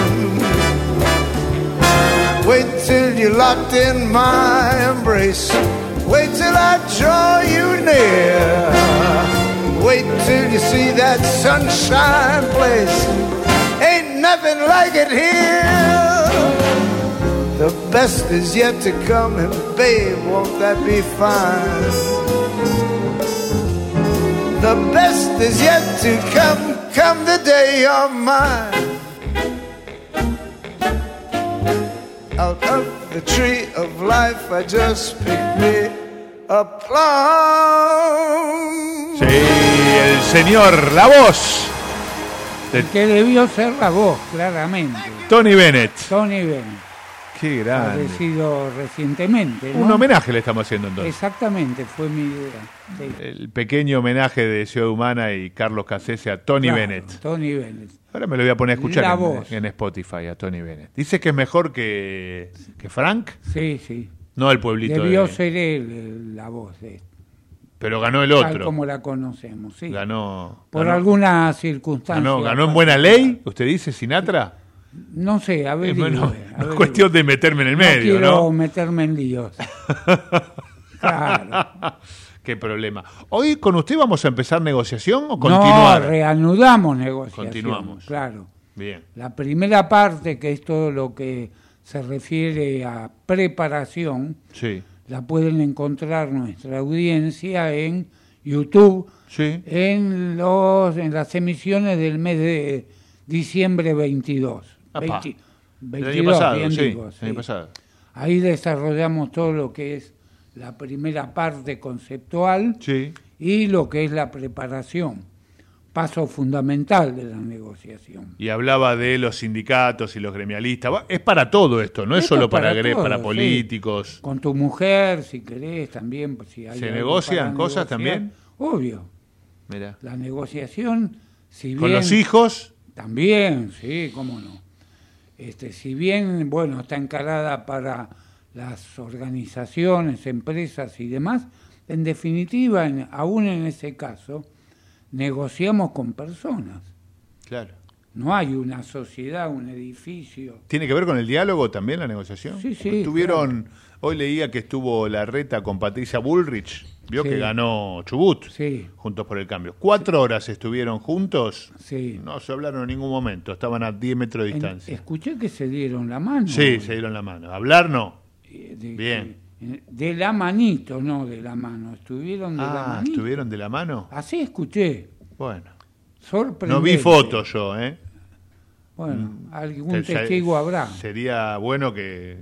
Wait till you're locked in my embrace. Wait till I draw you near. Wait till you see that sunshine place. Ain't nothing like it here. The best is yet to come, and babe, won't that be fine? The best is yet to come, come the day you're mine. Out of the tree of life, I just picked me a plum. Sí, el señor, la voz. El que debió ser la voz, claramente. Tony Bennett. Tony Bennett. Qué grande. Fallecido recientemente. ¿no? Un homenaje le estamos haciendo entonces. Exactamente, fue mi idea. Sí. El pequeño homenaje de Ciudad Humana y Carlos Cassese a Tony Claro, Bennett. Tony Bennett. Ahora me lo voy a poner a escuchar en, Spotify a Tony Bennett. Dice que es mejor que, que Frank. Sí, sí. No el pueblito Debió de- ser él la voz de Pero ganó el tal otro. como la conocemos, sí. Ganó. Por ganó- alguna circunstancia. ganó, ganó en buena ley, usted dice, Sinatra. No sé, a ver. Es, bueno, no es cuestión de meterme en el medio, quiero ¿no? meterme en líos. claro. Qué problema. Hoy con usted vamos a empezar negociación o continuar. No, reanudamos negociación. Continuamos. Claro. Bien. La primera parte, que es todo lo que se refiere a preparación, sí. la pueden encontrar nuestra audiencia en YouTube, sí. en los en las emisiones del mes de diciembre 22. 20, 22, el año pasado, bien sí, digo, sí. El año pasado. Ahí desarrollamos todo lo que es la primera parte conceptual sí. y lo que es la preparación, paso fundamental de la negociación. Y hablaba de los sindicatos y los gremialistas. Es para todo esto, no es esto solo para, para, todo, para políticos. Sí. Con tu mujer, si querés, también. pues, Si hay ¿Se negocian cosas negociar. también? Obvio. Mira. La negociación, si ¿Con bien... los hijos? También, sí, cómo no. Este, si bien, bueno, está encarada para las organizaciones, empresas y demás, en definitiva, en, aún en ese caso, negociamos con personas. Claro. No hay una sociedad, un edificio. ¿Tiene que ver con el diálogo también la negociación? Sí, sí. Hoy leía que estuvo la reta con Patricia Bullrich, vio Sí. que ganó Chubut, Sí. juntos por el cambio. Cuatro horas estuvieron juntos, Sí. no se hablaron en ningún momento, estaban a 10 metros de En- distancia. escuché que se dieron la mano. Sí, se dieron la mano. Hablar no. De, Bien. de- de la manito, no de la mano. Estuvieron de la Ah, manito. ¿estuvieron de la mano? Así escuché. Bueno. Sorprendente. No vi fotos yo, ¿eh? Bueno, algún Te- testigo habrá. Sería bueno que,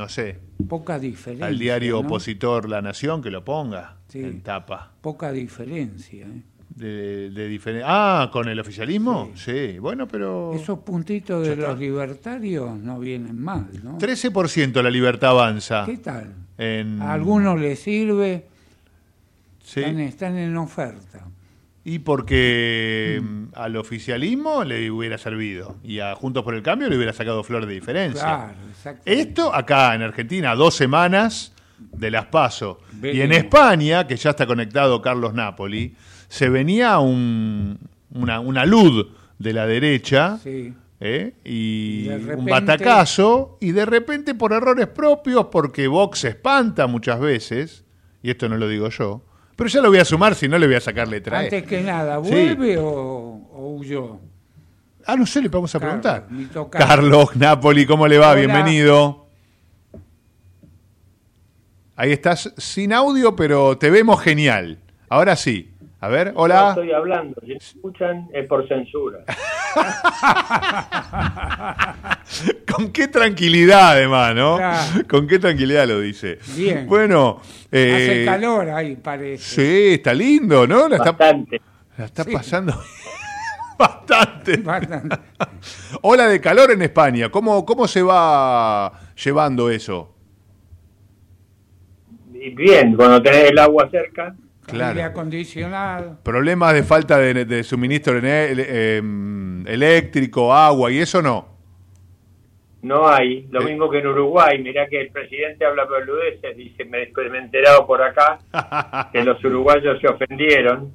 no sé, Poca diferencia. al diario ¿no? opositor La Nación que lo ponga Sí. en tapa. Poca diferencia. ¿eh? De, de diferen- Ah, ¿con el oficialismo? Sí, bueno, pero... Esos puntitos de los libertarios no vienen mal, ¿no? 13% la libertad avanza. ¿Qué tal? En... A algunos les sirve, Sí. están, están en oferta. Y porque mm, al oficialismo le hubiera servido y a Juntos por el Cambio le hubiera sacado flor de diferencia. Claro. Esto acá en Argentina, dos semanas de las paso. Y en. España, que ya está conectado Carlos Napoli, se venía un, una, una luz de la derecha Sí. ¿eh? y De un repente- batacazo, y de repente por errores propios, porque Vox se espanta muchas veces, y esto no lo digo yo, pero ya lo voy a sumar, si no le voy a sacar letra. Antes que nada, Sí. ¿vuelve o, o huyó? Ah, no sé, le vamos a Carlos, preguntar. Carlos Napoli, ¿cómo le va? Hola. Bienvenido. Ahí estás sin audio, pero te vemos genial. Ahora sí. A ver, No hola. estoy hablando, si me escuchan es por censura. Con qué tranquilidad, además, ¿no? Claro. Con qué tranquilidad lo dice. Bien. Bueno, eh, Hace calor ahí, parece. Sí, está lindo, ¿no? La está, Bastante. la está Sí. pasando bastante. Bastante. Ola de calor en España. ¿Cómo, ¿Cómo se va llevando eso? Bien, cuando tenés el agua cerca, Aire acondicionado. Problemas de falta de, de suministro ele- em, eléctrico, agua y eso no. no hay. Lo Eh. mismo que en Uruguay. Mirá que el presidente habla boludeces, dice, me, me he enterado por acá que los uruguayos se ofendieron.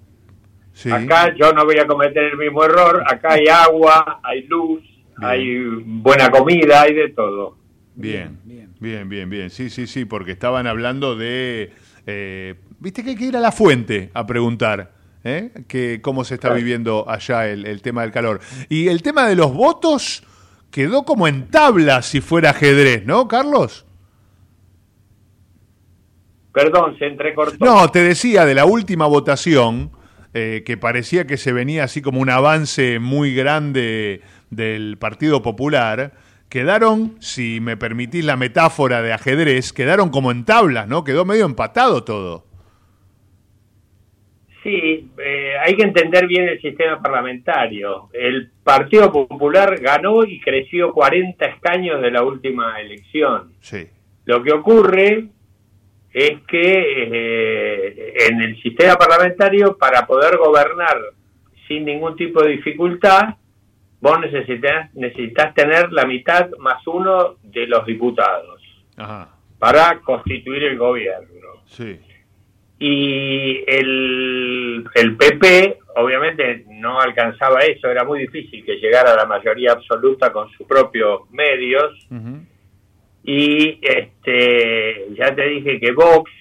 Sí. Acá yo no voy a cometer el mismo error. Acá hay agua, hay luz, hay buena comida, hay de todo. Bien, bien, bien, bien, Sí, sí, sí, porque estaban hablando de... eh, Viste que hay que ir a la fuente a preguntar ¿eh? que cómo se está viviendo allá el, el tema del calor. Y el tema de los votos quedó como en tabla si fuera ajedrez, ¿no, Carlos? Perdón, se entrecortó. No, te decía de la última votación, eh, que parecía que se venía así como un avance muy grande del Partido Popular, quedaron, si me permitís la metáfora de ajedrez, quedaron como en tablas, ¿no? Quedó medio empatado todo. Sí, eh, hay que entender bien el sistema parlamentario. El Partido Popular ganó y creció 40 escaños de la última elección. Sí. Lo que ocurre es que eh, en el sistema parlamentario, para poder gobernar sin ningún tipo de dificultad, vos necesitas, necesitas tener la mitad más uno de los diputados Ajá, para constituir el gobierno. sí. Y el, el PP, obviamente, no alcanzaba eso, era muy difícil que llegara a la mayoría absoluta con sus propios medios. Y este, ya te dije que Vox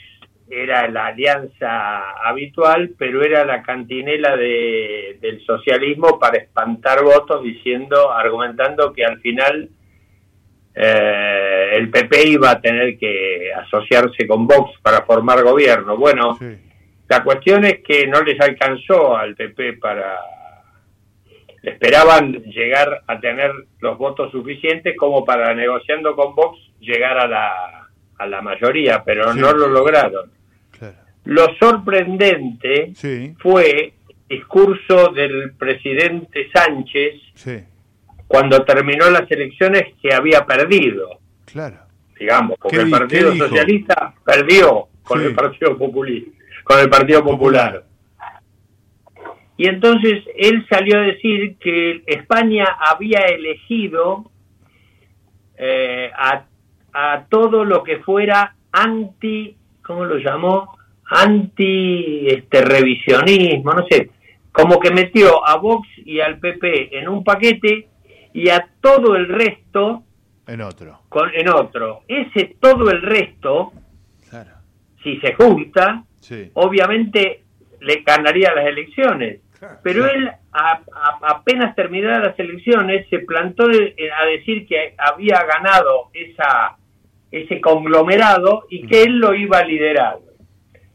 era la alianza habitual, pero era la cantinela de, del socialismo para espantar votos, diciendo, argumentando que al final eh, el PP iba a tener que asociarse con Vox para formar gobierno. Bueno, la cuestión es que no les alcanzó al PP para... Esperaban llegar a tener los votos suficientes como para, negociando con Vox, llegar a la, a la mayoría, pero no lo lograron. Lo sorprendente fue el discurso del presidente Sánchez cuando terminó las elecciones que había perdido. Claro. Digamos, porque el Partido Socialista perdió con el Partido Populista, con el Partido Popular. Y entonces él salió a decir que España había elegido eh, a, a todo lo que fuera anti, ¿cómo lo llamó? Anti este revisionismo, no sé, como que metió a Vox y al PP en un paquete y a todo el resto en otro. Con, en otro. Ese todo el resto, si se junta, obviamente le ganaría las elecciones. Pero él, apenas terminadas las elecciones, se plantó a decir que había ganado esa ese conglomerado y que él lo iba a liderar.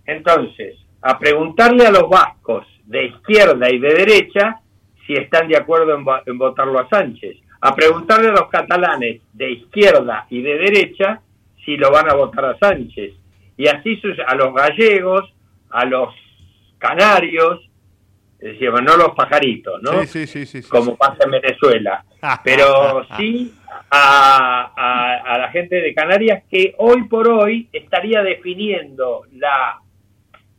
Entonces, a preguntarle a los vascos de izquierda y de derecha si están de acuerdo en, votarlo a Sánchez. A preguntarle a los catalanes de izquierda y de derecha si lo van a votar a Sánchez. Y así a los gallegos, a los canarios, decíamos, no los pajaritos, ¿no? Sí, sí, sí, Como pasa en Venezuela. Pero sí a, a, la gente de Canarias que hoy por hoy estaría definiendo la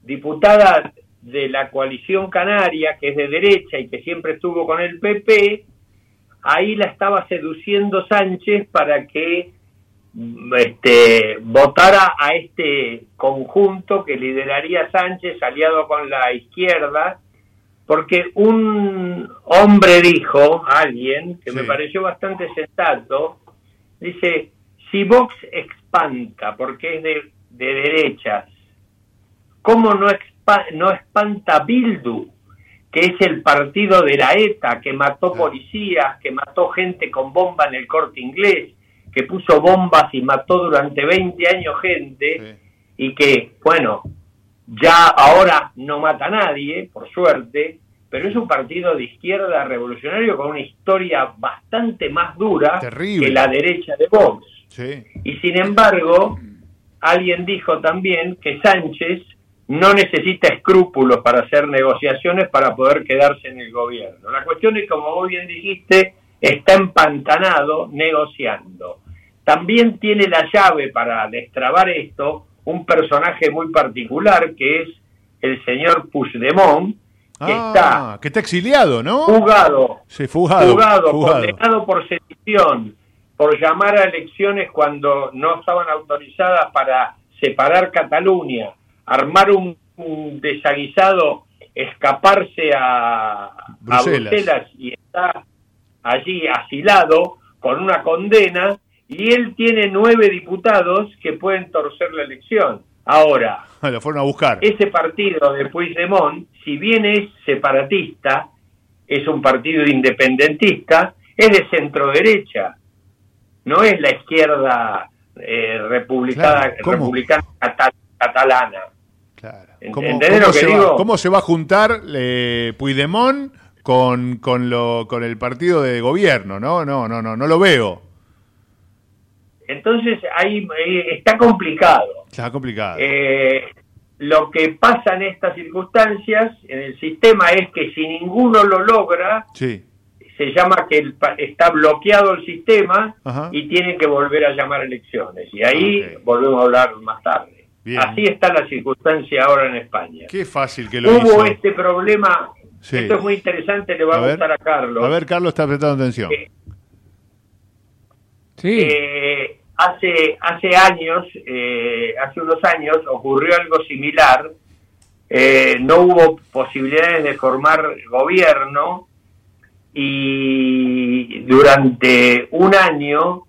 diputada de la coalición canaria, que es de derecha y que siempre estuvo con el PP, ahí la estaba seduciendo Sánchez para que este, votara a este conjunto que lideraría Sánchez aliado con la izquierda, porque un hombre dijo, alguien, que me pareció bastante sensato, dice, si Vox espanta porque es de, de derechas, ¿cómo no no espanta Bildu, que es el partido de la ETA, que mató policías, que mató gente con bomba en el corte inglés, que puso bombas y mató durante 20 años gente, y que, bueno, ya ahora no mata a nadie, por suerte, pero es un partido de izquierda revolucionario con una historia bastante más dura que la derecha de Vox. Y sin embargo, alguien dijo también que Sánchez no necesita escrúpulos para hacer negociaciones para poder quedarse en el gobierno. La cuestión es, como vos bien dijiste, está empantanado negociando. También tiene la llave para destrabar esto un personaje muy particular que es el señor Puigdemont, que ah, está que está exiliado, ¿no? Fugado, sí, fugado, fugado, condenado por sedición, por llamar a elecciones cuando no estaban autorizadas para separar Cataluña, armar un, desaguisado, escaparse a Bruselas. y está allí asilado con una condena y él tiene nueve diputados que pueden torcer la elección. Ahora, lo fueron a buscar. Ese partido de Puigdemont, si bien es separatista, es un partido independentista, es de centro derecha, no es la izquierda eh, republicana, republicana catalana. ¿Cómo, se Va, ¿Cómo se va a juntar eh, Puigdemont con, con, lo, con el partido de gobierno? No, no, no, no, no lo veo. Entonces ahí está complicado. Está complicado. Eh, lo que pasa en estas circunstancias en el sistema es que si ninguno lo logra, sí. se llama que está bloqueado el sistema y tienen que volver a llamar elecciones. Y ahí volvemos a hablar más tarde. Así está la circunstancia ahora en España. Qué fácil que lo Hubo este problema, esto es muy interesante, le va a, gustar a Carlos. A ver, Carlos está prestando atención. Eh, sí. Eh, hace, hace años, eh, hace unos años, ocurrió algo similar eh, no hubo posibilidades de formar gobierno y durante un año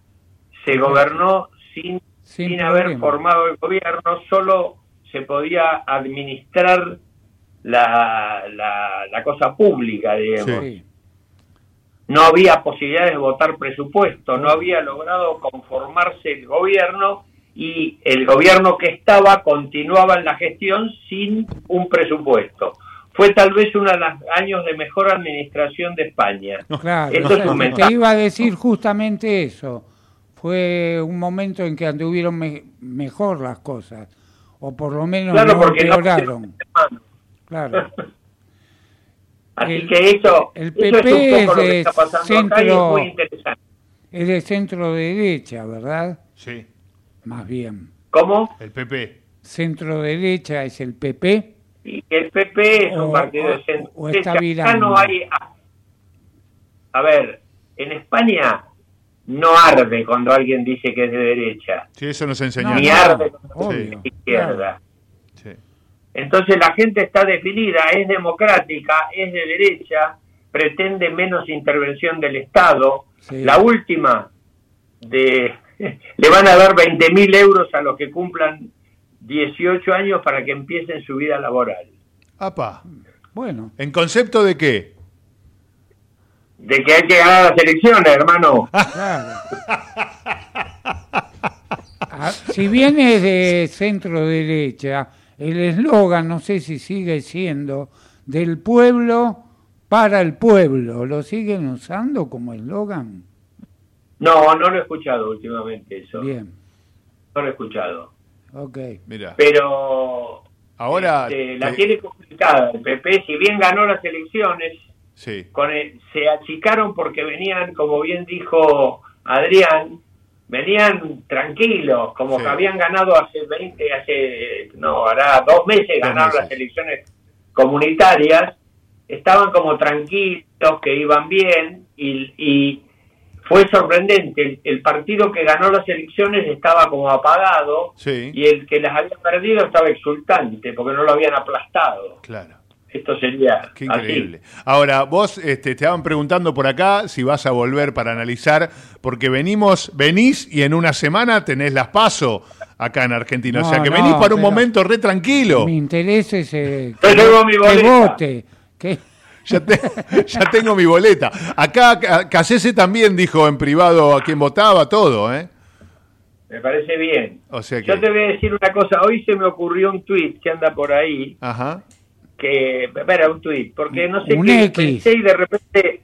se gobernó sin, sin, haber formado el gobierno, solo se podía administrar la, la, la cosa pública, digamos. No había posibilidades de votar presupuesto, no había logrado conformarse el gobierno y el gobierno que estaba continuaba en la gestión sin un presupuesto. Fue tal vez uno de los años de mejor administración de España. Claro, te iba a decir justamente eso. Fue un momento en que anduvieron mejor las cosas, o por lo menos claro, no empeoraron. Claro. Así que eso, el PP es, de centro, es de centro derecha, ¿verdad? Sí. Más bien. ¿Cómo? El PP. Centro derecha es el PP. Y el PP es un partido de centro o está virando. no hay. A ver, en España no arde cuando alguien dice que es de derecha. Sí, eso nos enseñó. Ni arde cuando es de izquierda. Entonces la gente está definida, es democrática, es de derecha, pretende menos intervención del Estado. La última, de le van a dar 20 mil euros a los que cumplan 18 años para que empiecen su vida laboral. Apa. Bueno. ¿En concepto de qué? De que hay que ganar las elecciones, hermano. Ah, si viene de centro derecha, el eslogan, no sé si sigue siendo, del pueblo para el pueblo, ¿lo siguen usando como eslogan? No, no lo he escuchado últimamente eso. Bien. No lo he escuchado. Ok. Mira. Pero ahora este, la tiene complicada. El PP, si bien ganó las elecciones, sí. con se achicaron porque venían, como bien dijo Adrián, venían tranquilos, como que habían ganado hace 20, hace, no, hará dos meses ganaron las elecciones comunitarias, estaban como tranquilos, que iban bien, y, y fue sorprendente. El, partido que ganó las elecciones estaba como apagado y el que las había perdido estaba exultante porque no lo habían aplastado. Claro. Esto sería Qué increíble. Ahora, vos este, te estaban preguntando por acá si vas a volver para analizar, porque venimos, venís y en una semana tenés las paso acá en Argentina. o sea que venís para un momento re tranquilo. Mi interés es eh, que, que vote. Que ya, tengo mi boleta. Acá Casese también dijo en privado a quién votaba, todo, ¿eh? Me parece bien. O sea Yo te voy a decir una cosa. Hoy se me ocurrió un tweet que anda por ahí. Ajá. Que, espera, un tweet. Porque no sé qué pensé y de repente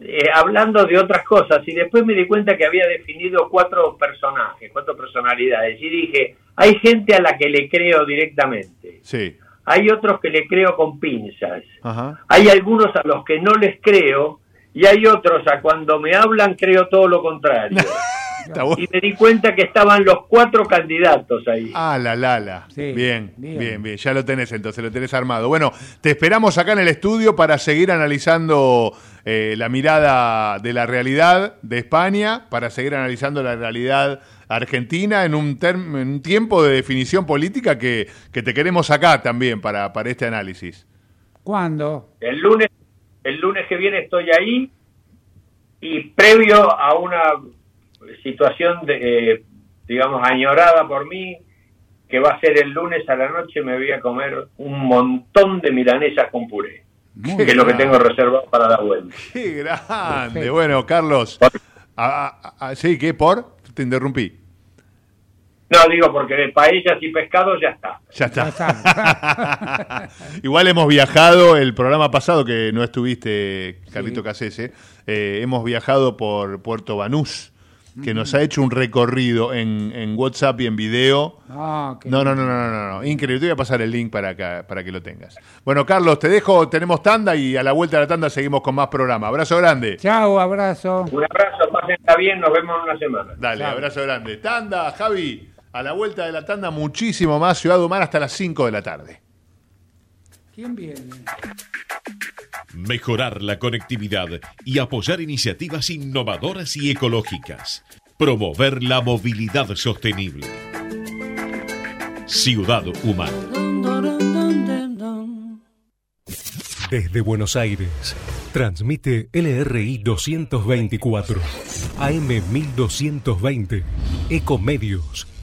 eh, hablando de otras cosas y después me di cuenta que había definido cuatro personajes, cuatro personalidades y dije, hay gente a la que le creo directamente. Sí hay otros que le creo con pinzas, hay algunos a los que no les creo y hay otros a cuando me hablan creo todo lo contrario. Y me di cuenta que estaban los cuatro candidatos ahí. Ah, la, la, la. bien, bien, bien, Ya lo tenés entonces, lo tenés armado. Bueno, te esperamos acá en el estudio para seguir analizando eh, la mirada de la realidad de España, para seguir analizando la realidad Argentina en un, en un tiempo de definición política que, que te queremos acá también para, para este análisis. ¿Cuándo? El lunes, el lunes que viene estoy ahí y previo a una situación, de, eh, digamos, añorada por mí, que va a ser el lunes a la noche, me voy a comer un montón de milanesas con puré. que es lo que tengo reservado para la vuelta. ¡Qué grande! Bueno, Carlos. sí, ¿qué? ¿Por? Te interrumpí. No, digo porque de paellas y pescado ya está. Ya está. Igual hemos viajado, el programa pasado que no estuviste, Carlito Casese, eh, hemos viajado por Puerto Banús que nos ha hecho un recorrido en, en WhatsApp y en video. Ah, no, no, no, no, no, no, increíble. Te voy a pasar el link para, acá, para que lo tengas. Bueno, Carlos, te dejo, tenemos tanda y a la vuelta de la tanda seguimos con más programa. Abrazo grande. Chao, abrazo. Un abrazo, pásenla bien, nos vemos en una semana. Dale, abrazo grande. Tanda, Javi, a la vuelta de la tanda muchísimo más Ciudad Humana hasta las 5 de la tarde. ¿Quién viene? Mejorar la conectividad y apoyar iniciativas innovadoras y ecológicas. Promover la movilidad sostenible. Ciudad Humana. Desde Buenos Aires, transmite LRI 224, AM 1220, Ecomedios.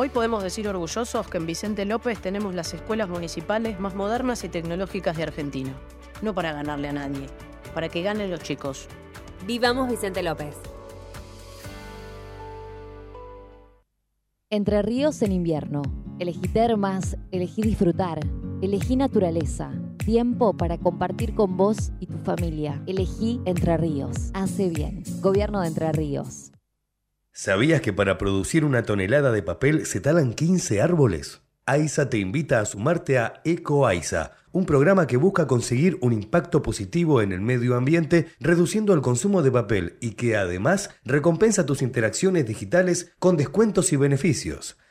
Hoy podemos decir orgullosos que en Vicente López tenemos las escuelas municipales más modernas y tecnológicas de Argentina. No para ganarle a nadie, para que ganen los chicos. Vivamos Vicente López. Entre ríos en invierno. Elegí termas, elegí disfrutar. Elegí naturaleza. Tiempo para compartir con vos y tu familia. Elegí Entre Ríos. Hace bien. Gobierno de Entre Ríos. ¿Sabías que para producir una tonelada de papel se talan 15 árboles? AISA te invita a sumarte a EcoAISA, un programa que busca conseguir un impacto positivo en el medio ambiente reduciendo el consumo de papel y que además recompensa tus interacciones digitales con descuentos y beneficios.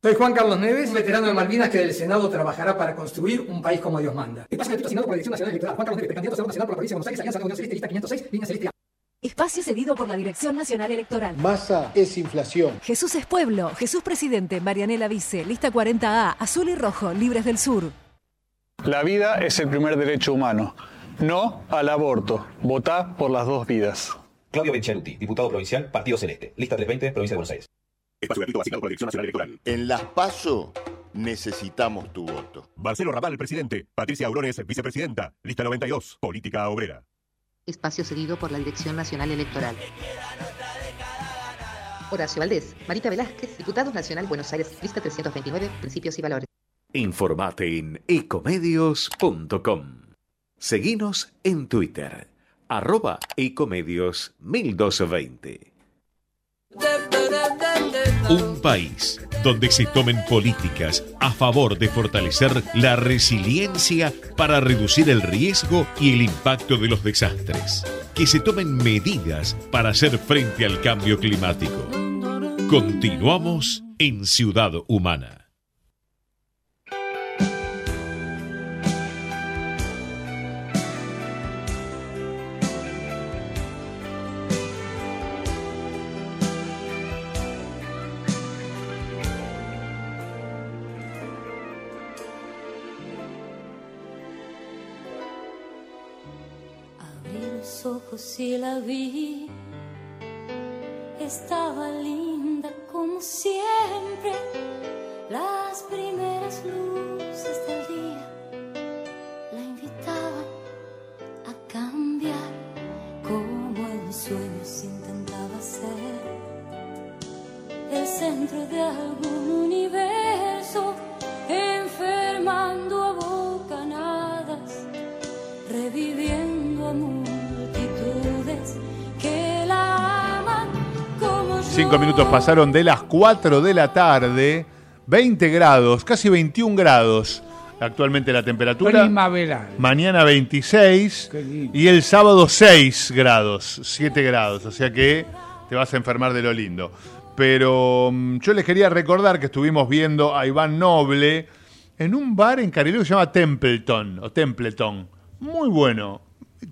Soy Juan Carlos Neves, veterano de Malvinas que del Senado trabajará para construir un país como Dios manda. Espacio gratuito asignado por la Dirección Nacional Electoral. Juan Carlos Neves, precandidato a Senador Nacional por la provincia de Buenos Aires, Alianza Unión Celeste, lista 506, línea celeste A. Espacio cedido por la Dirección Nacional Electoral. Masa es inflación. Jesús es pueblo. Jesús presidente. Marianela Vice. Lista 40A. Azul y rojo. Libres del Sur. La vida es el primer derecho humano. No al aborto. Votá por las dos vidas. Claudio Benchaluti, diputado provincial, Partido Celeste. Lista 320, provincia de Buenos Aires. Espacio gratuito asignado por la Dirección Nacional Electoral. En las PASO necesitamos tu voto. Marcelo Raval, presidente. Patricia Aurones, vicepresidenta. Lista 92, política obrera. Espacio cedido por la Dirección Nacional Electoral. Horacio Valdés, Marita Velázquez, Diputados Nacional Buenos Aires, lista 329, Principios y Valores. Informate en ecomedios.com. Seguinos en Twitter, arroba ecomedios 1220. Un país donde se tomen políticas a favor de fortalecer la resiliencia para reducir el riesgo y el impacto de los desastres. Que se tomen medidas para hacer frente al cambio climático. Continuamos en Ciudad Humana. La. Estaba linda como siempre. Las primeras luces del día la invitaban a cambiar como el sueño se intentaba ser el centro de algún universo, 45 minutos pasaron de las 4 de la tarde, 20 grados, casi 21 grados actualmente la temperatura. Primaveral. Mañana 26 y el sábado 6 grados, 7 grados, o sea que te vas a enfermar de lo lindo. Pero mm, yo les quería recordar que estuvimos viendo a Iván Noble en un bar en Carilú que se llama Templeton o Templeton. Muy bueno,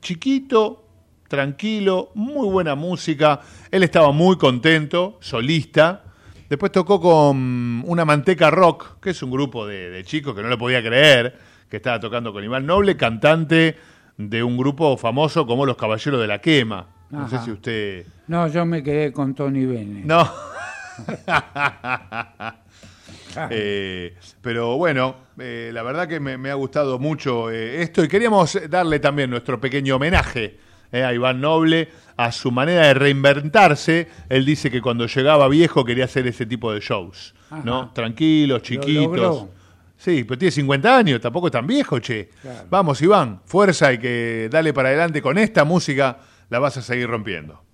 chiquito, tranquilo, muy buena música. Él estaba muy contento, solista. Después tocó con Una Manteca Rock, que es un grupo de, de chicos que no lo podía creer, que estaba tocando con Iván Noble, cantante de un grupo famoso como Los Caballeros de la Quema. No sé si usted... No, yo me quedé con Tony Bennett. No. Eh, pero bueno, eh, la verdad que me, me ha gustado mucho eh, esto y queríamos darle también nuestro pequeño homenaje eh, a Iván Noble, a su manera de reinventarse. Él dice que cuando llegaba viejo quería hacer ese tipo de shows, ¿no? Tranquilos, Lo chiquitos. Sí, pero tiene 50 años, tampoco es tan viejo, che. Claro. Vamos, Iván, fuerza y que dale para adelante con esta música, la vas a seguir rompiendo.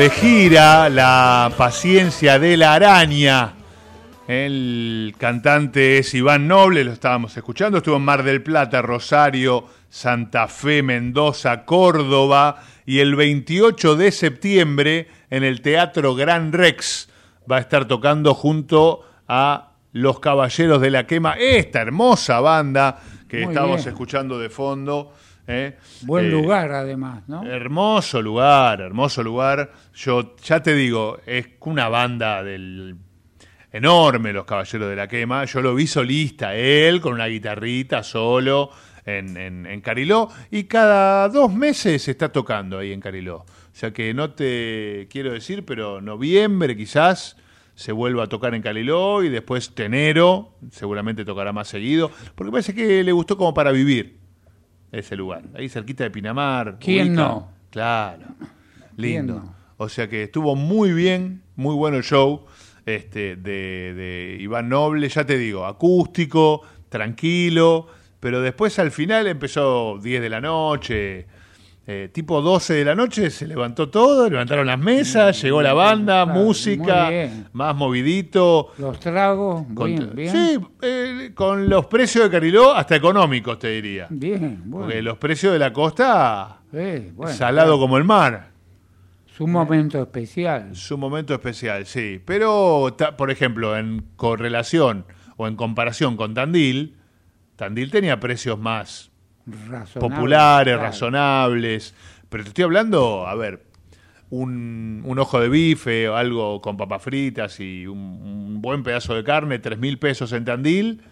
De gira la paciencia de la araña. El cantante es Iván Noble, lo estábamos escuchando. Estuvo en Mar del Plata, Rosario, Santa Fe, Mendoza, Córdoba. Y el 28 de septiembre en el Teatro Gran Rex va a estar tocando junto a Los Caballeros de la Quema, esta hermosa banda que Muy estamos bien. escuchando de fondo. ¿Eh? Buen Eh, lugar además, ¿no? Hermoso lugar, hermoso lugar. Yo ya te digo, es una banda del enorme, los Caballeros de la Quema. Yo lo vi solista, él con una guitarrita solo en, en, en Cariló. Y cada dos meses está tocando ahí en Cariló. O sea que no te quiero decir, pero noviembre quizás se vuelva a tocar en Cariló y después enero seguramente tocará más seguido. Porque parece que le gustó como para vivir ese lugar. Ahí cerquita de Pinamar. ¿Quién ubica. no? Claro. ¿Quién Lindo. no? O sea que estuvo muy bien, muy bueno el show este, de, de Iván Noble, ya te digo, acústico, tranquilo, pero después al final empezó 10 de la noche, eh, tipo 12 de la noche se levantó todo, levantaron las mesas, llegó la banda, música, más movidito. Los tragos, Con- bien, bien. Sí, eh, con los precios de Cariló hasta económicos, te diría. Bien, bueno. Porque los precios de la costa, bueno, salado claro. como el mar. Es un momento especial. Su momento especial, sí. Pero, ta- por ejemplo, en correlación o en comparación con Tandil, Tandil tenía precios más Populares, claro. razonables. Pero te estoy hablando, a ver, un, un ojo de bife o algo con papas fritas y un, un buen pedazo de carne, tres mil pesos en Tandil.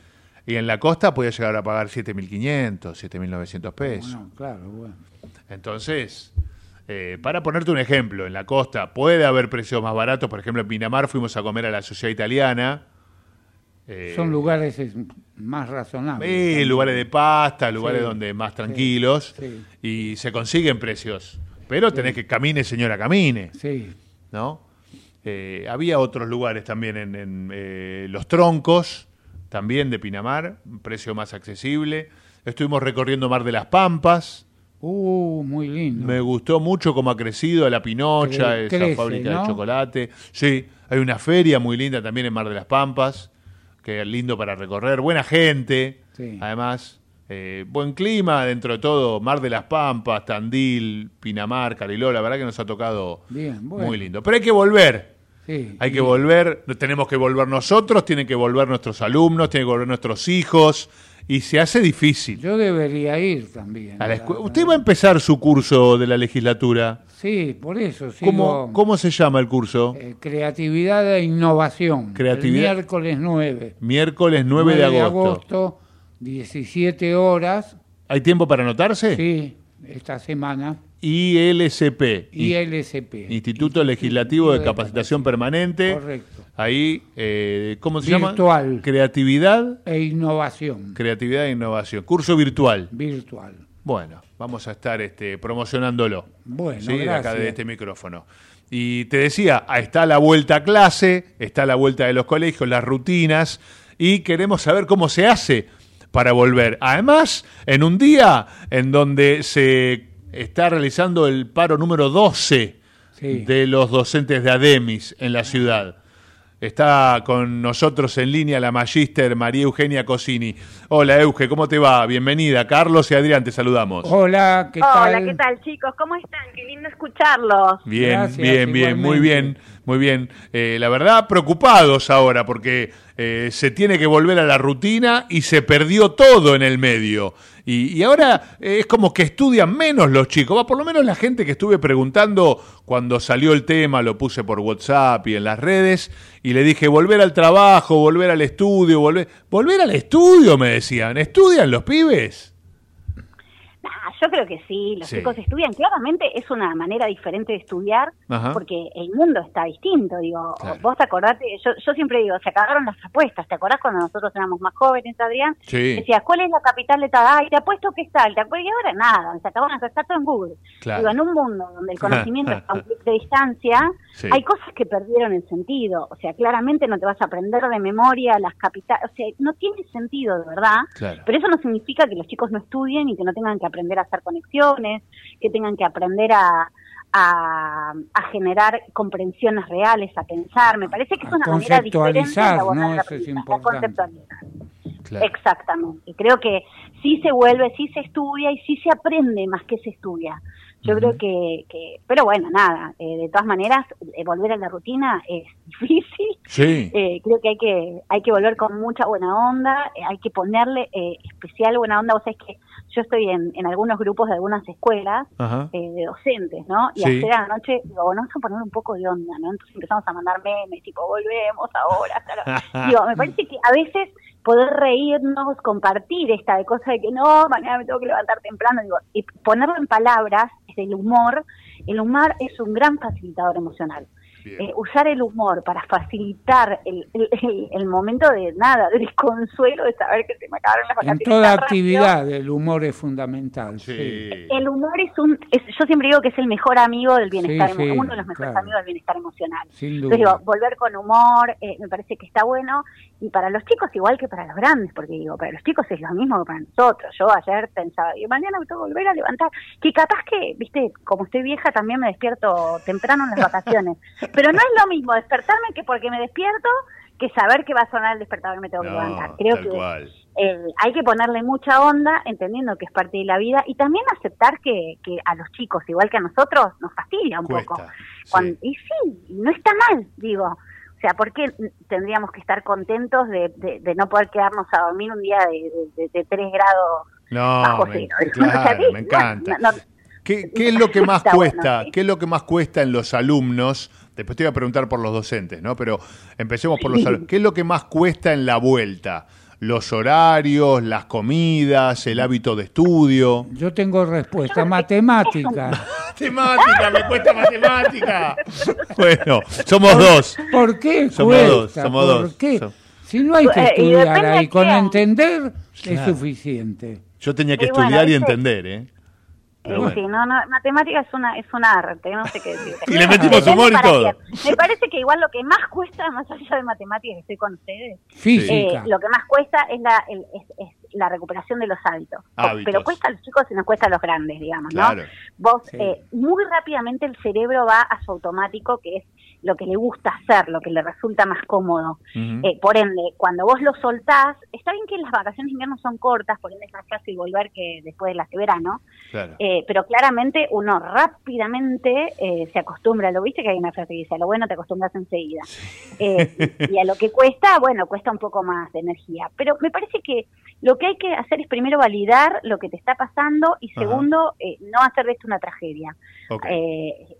Y en la costa podía llegar a pagar 7.500, 7.900 pesos. Bueno, claro, bueno. Entonces, eh, para ponerte un ejemplo, en la costa puede haber precios más baratos. Por ejemplo, en Pinamar fuimos a comer a la Sociedad Italiana. Eh, Son lugares es, más razonables. Sí, también. lugares de pasta, lugares Sí, donde más tranquilos. sí. Y se consiguen precios. Pero tenés que camine, señora, camine. Sí. ¿No? Eh, había otros lugares también en, en, eh, Los Troncos, también de Pinamar, un precio más accesible. Estuvimos recorriendo Mar de las Pampas. Uh, muy lindo. Me gustó mucho cómo ha crecido la Pinocha, Cre- esa crece, fábrica ¿no? de chocolate. Sí, hay una feria muy linda también en Mar de las Pampas, que es lindo para recorrer. Buena gente, Sí. además. eh, buen clima, dentro de todo. Mar de las Pampas, Tandil, Pinamar, Cariló. La verdad que nos ha tocado Bien, bueno. muy lindo. Pero hay que volver. Sí. Hay que volver, tenemos que volver nosotros, tienen que volver nuestros alumnos, tienen que volver nuestros hijos. Y se hace difícil. Yo debería ir también. A la escue- Usted va a empezar su curso de la legislatura. Sí, por eso. Sigo, ¿Cómo, ¿Cómo se llama el curso? eh, creatividad e innovación. Creatividad- El miércoles 9. Miércoles 9, de agosto. 17 horas. ¿Hay tiempo para anotarse? Sí, esta semana. ILCP. ILCP. Instituto Legislativo de Capacitación Permanente. Correcto. Ahí, eh, ¿cómo se Virtual. llama? Creatividad, E innovación. creatividad e innovación. Curso virtual. Virtual. Bueno, vamos a estar este, promocionándolo. Bueno, acá gracias. de este micrófono. Y te decía, ah, está la vuelta a clase, está la vuelta de los colegios, las rutinas, y queremos saber cómo se hace para volver. Además, en un día en donde se está realizando el paro número 12 Sí. de los docentes de ADEMIS en la ciudad. Está con nosotros en línea la magíster María Eugenia Cosini. Hola Euge, ¿cómo te va? Bienvenida. Carlos y Adrián, te saludamos. Hola, ¿qué tal? Hola, ¿qué tal chicos? ¿Cómo están? Qué lindo escucharlos. Bien, Gracias, bien, bien, muy bien, muy bien. Eh, la verdad, preocupados ahora porque eh, se tiene que volver a la rutina y se perdió todo en el medio. Y, y ahora eh, es como que estudian menos los chicos. Va, por lo menos la gente que estuve preguntando cuando salió el tema, lo puse por WhatsApp y en las redes, y le dije, volver al trabajo, volver al estudio, volver... Volver al estudio, me decían. ¿Estudian los pibes? Yo creo que sí, los Sí. chicos estudian. Claramente es una manera diferente de estudiar Ajá. porque el mundo está distinto. Digo, Claro. vos acordate, yo, yo siempre digo, se acabaron las apuestas. ¿Te acordás cuando nosotros éramos más jóvenes, Adrián? Sí. Decías, ¿cuál es la capital de tal? Ay, te apuesto que es tal. ¿Te acuerdas? Y ahora nada, se acabaron, está todo en Google. Claro. Digo, en un mundo donde el conocimiento está a un clic de distancia, Sí. hay cosas que perdieron el sentido. O sea, claramente no te vas a aprender de memoria las capitales. O sea, no tiene sentido, de verdad. Claro. Pero eso no significa que los chicos no estudien y que no tengan que aprender a hacer conexiones, que tengan que aprender a, a, a generar comprensiones reales, a pensar. Me parece que es A una manera diferente de conceptualizar, abordar ¿no? la Eso es conceptualizar. Claro. Exactamente. Creo que sí se vuelve, sí se estudia y sí se aprende más que se estudia. Yo creo que, que, pero bueno, nada, eh, de todas maneras, eh, volver a la rutina es difícil. Sí. Eh, creo que hay que hay que volver con mucha buena onda, eh, hay que ponerle eh, especial buena onda. Vos sabés que yo estoy en, en algunos grupos de algunas escuelas eh, de docentes, ¿no? Y Sí. ayer a la noche, digo, bueno, vamos a poner un poco de onda, ¿no? Entonces empezamos a mandar memes, tipo, volvemos ahora. claro. digo, me parece que a veces poder reírnos, compartir esta de cosa de que no, mañana me tengo que levantar temprano, digo, y ponerlo en palabras, el humor, el humor es un gran facilitador emocional. Eh, usar el humor para facilitar el, el, el- el momento de nada, de desconsuelo, de saber que se me acabaron las En vacaciones. toda tan rápido. actividad el humor es fundamental. Sí. El humor es un, es- yo siempre digo que es el mejor amigo del bienestar, Sí, uno de los mejores claro. amigos del bienestar emocional. Sin Entonces duda. digo, volver con humor, eh, me parece que está bueno, y para los chicos igual que para los grandes, porque digo, para los chicos es lo mismo que para nosotros. Yo ayer pensaba, y mañana me tengo que volver a levantar, que capaz que, viste, como estoy vieja también me despierto temprano en las vacaciones, pero no es lo mismo despertarme que porque me despierto que saber que va a sonar el despertador y me tengo que levantar. Creo tal que cual. eh, hay que ponerle mucha onda, entendiendo que es parte de la vida y también aceptar que, que a los chicos, igual que a nosotros, nos fastidia un poco. Cuando- Y sí, y no está mal, digo. O sea, ¿por qué tendríamos que estar contentos de, de- de no poder quedarnos a dormir un día de, de, de 3 grados No, bajo me, cero? claro, O sea, sí, me encanta. no, no, ¿Qué, qué es lo que más bueno, cuesta? sí. ¿Qué es lo que más cuesta en los alumnos? Después te voy a preguntar por los docentes, ¿no? Pero empecemos por los. ¿Qué es lo que más cuesta en la vuelta? Los horarios, las comidas, el hábito de estudio. Yo tengo respuesta. Matemática. Matemática, me cuesta matemática. Bueno, somos dos. ¿Por qué Somos cuesta? dos, somos ¿Por dos. qué? Si no hay que y estudiar ahí, a con entender es Claro. suficiente. Yo tenía que Y bueno, estudiar y entender, ¿eh? Pero bueno. Sí, no, no, matemática es una es un arte, no sé qué decirte. Y le metimos humor y todo. Me parece que igual lo que más cuesta, más allá de matemáticas, que estoy con ustedes, Física. eh, lo que más cuesta es la, el- es, es la recuperación de los hábitos. Hábitos. Pero cuesta a los chicos y nos cuesta a los grandes, digamos, Claro. ¿no? Vos, Sí. eh, muy rápidamente el cerebro va a su automático, que es lo que le gusta hacer, lo que le resulta más cómodo. Eh, por ende, cuando vos lo soltás, está bien que las vacaciones de invierno son cortas, por ende es más fácil volver que después de las de verano, Claro. eh, pero claramente uno rápidamente eh, se acostumbra, lo viste que hay una frase que dice, a lo bueno te acostumbras enseguida. Eh, y, a lo que cuesta, bueno, cuesta un poco más de energía. Pero me parece que lo que hay que hacer es primero validar lo que te está pasando y segundo, eh, no hacer de esto una tragedia.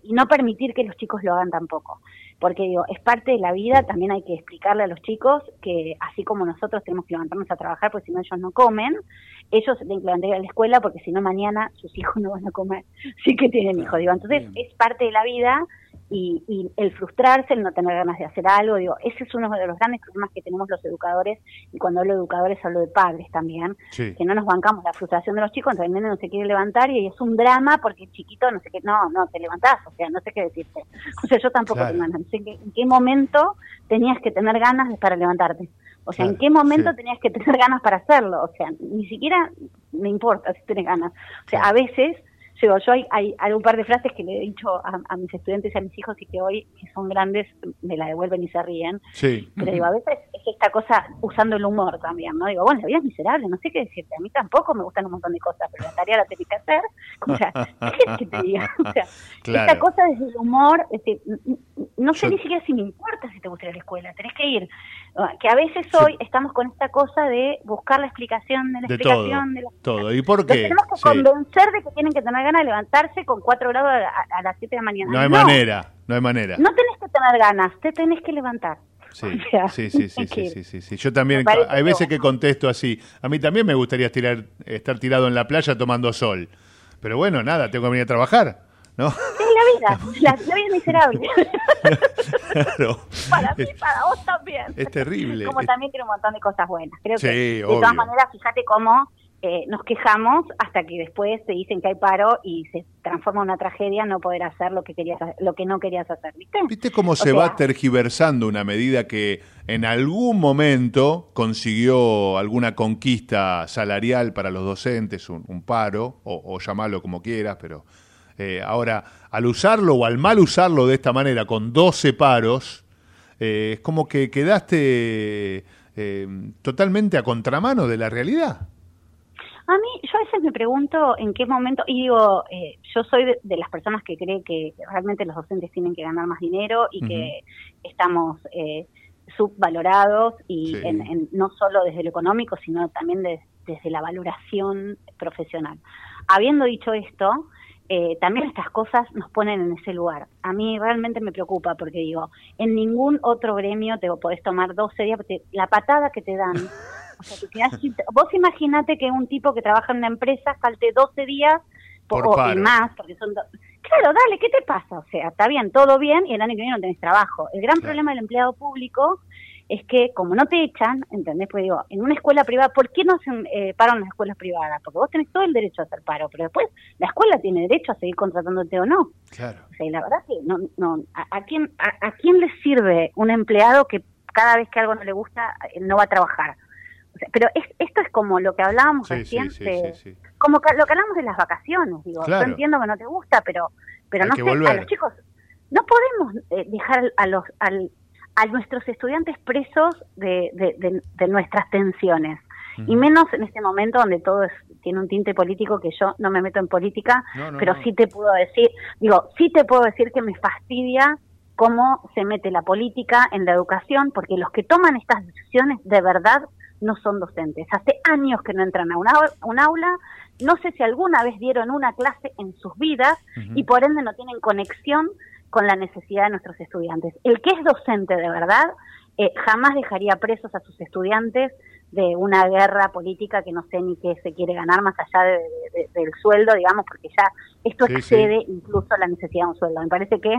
Y no permitir que los chicos lo hagan tampoco. Porque digo, es parte de la vida, también hay que explicarle a los chicos que así como nosotros tenemos que levantarnos a trabajar, porque si no ellos no comen, ellos se tienen que levantar a la escuela porque si no mañana sus hijos no van a comer. Sí que tienen hijos, digo. Entonces es parte de la vida y, y el frustrarse, el no tener ganas de hacer algo, digo, ese es uno de los grandes problemas que tenemos los educadores, y cuando hablo de educadores hablo de padres también, Sí. que no nos bancamos la frustración de los chicos, entonces el nene no se quiere levantar y es un drama porque el chiquito no sé qué, no, no, te levantás, o sea, no sé qué decirte. O sea, yo tampoco Claro. tengo ganas, no sé qué, en qué momento tenías que tener ganas para levantarte. O sea, ¿en qué momento sí. tenías que tener ganas para hacerlo? O sea, ni siquiera me importa si tienes ganas. O sea, a veces, digo, yo hay, hay, hay un par de frases que le he dicho a, a mis estudiantes y a mis hijos y que hoy, que son grandes, me la devuelven y se ríen. Sí. Pero digo, a veces es esta cosa usando el humor también, ¿no? Digo, bueno, la vida es miserable, no sé qué decirte. A mí tampoco me gustan un montón de cosas, pero la tarea la tenés que hacer. O sea, ¿qué quieres que te diga? O sea, Claro. esta cosa desde el humor, es n- no sé Yo- ni siquiera si me importa si te gusta ir a la escuela, tenés que ir. Que a veces hoy estamos con esta cosa de buscar la explicación de la De todo. explicación de la Todo. ¿Y por los qué? tenemos que Sí. convencer de que tienen que tener ganas de levantarse con 4 grados a, a- a las 7 de la mañana. No hay manera, no hay manera. No tenés que tener ganas, te tenés que levantar. Sí, O sea, sí, sí, sí, sí, sí, sí, sí. Yo también, hay veces que contesto así. A mí también me gustaría estirar, estar tirado en la playa tomando sol. Pero bueno, nada, tengo que venir a trabajar, ¿no? Es la vida, la, vida es miserable. Claro. para mí, para vos también. Es terrible. Como Es- también tiene un montón de cosas buenas. Creo Sí, que, de todas maneras, fíjate cómo eh, nos quejamos hasta que después te dicen que hay paro y se transforma en una tragedia no poder hacer lo que querías lo que no querías hacer, ¿viste? ¿Viste cómo O se sea, va tergiversando una medida que en algún momento consiguió alguna conquista salarial para los docentes, un, un paro, o, o llamarlo como quieras, pero eh, ahora, al usarlo o al mal usarlo de esta manera, con 12 paros, eh, es como que quedaste eh, totalmente a contramano de la realidad. A mí, yo a veces me pregunto en qué momento, y digo, eh, yo soy de, de las personas que cree que realmente los docentes tienen que ganar más dinero y que estamos eh, subvalorados y Sí. en, en- no solo desde lo económico, sino también de- desde la valoración profesional. Habiendo dicho esto, eh, también estas cosas nos ponen en ese lugar. A mí realmente me preocupa porque digo, en ningún otro gremio te podés tomar 12 días, porque la patada que te dan. O sea, te quedás vos imaginate que un tipo que trabaja en una empresa falte 12 días Por o- y más, porque son do- Claro, dale, ¿qué te pasa? O sea, está bien, todo bien y el año que viene no tenés trabajo. El gran problema del empleado público es que como no te echan, ¿entendés? Pues digo, en una escuela privada, ¿por qué no hacen eh, paro en las escuelas privadas? Porque vos tenés todo el derecho a hacer paro, pero después la escuela tiene derecho a seguir contratándote o no. Claro. O sea, y la verdad que no, no, a, a quién, a, a quién le sirve un empleado que cada vez que algo no le gusta no va a trabajar? O sea, pero es, esto es como lo que hablábamos Sí, recién, sí, sí, de- sí, sí. como que- lo que hablamos de las vacaciones, digo, Claro. yo entiendo que no te gusta, pero, pero Hay no sé, a los chicos, no podemos eh, dejar a los, al, a nuestros estudiantes presos de, de, de- de nuestras tensiones. Y menos en este momento donde todo es, tiene un tinte político que yo no me meto en política, No, no, pero no. sí te puedo decir, digo, sí te puedo decir que me fastidia cómo se mete la política en la educación, porque los que toman estas decisiones de verdad no son docentes. Hace años que no entran a un au- un aula, no sé si alguna vez dieron una clase en sus vidas y por ende no tienen conexión con la necesidad de nuestros estudiantes. El que es docente de verdad eh, jamás dejaría presos a sus estudiantes de una guerra política que no sé ni qué se quiere ganar más allá de- de- del sueldo, digamos, porque ya esto Sí, sí. excede incluso la necesidad de un sueldo. Me parece que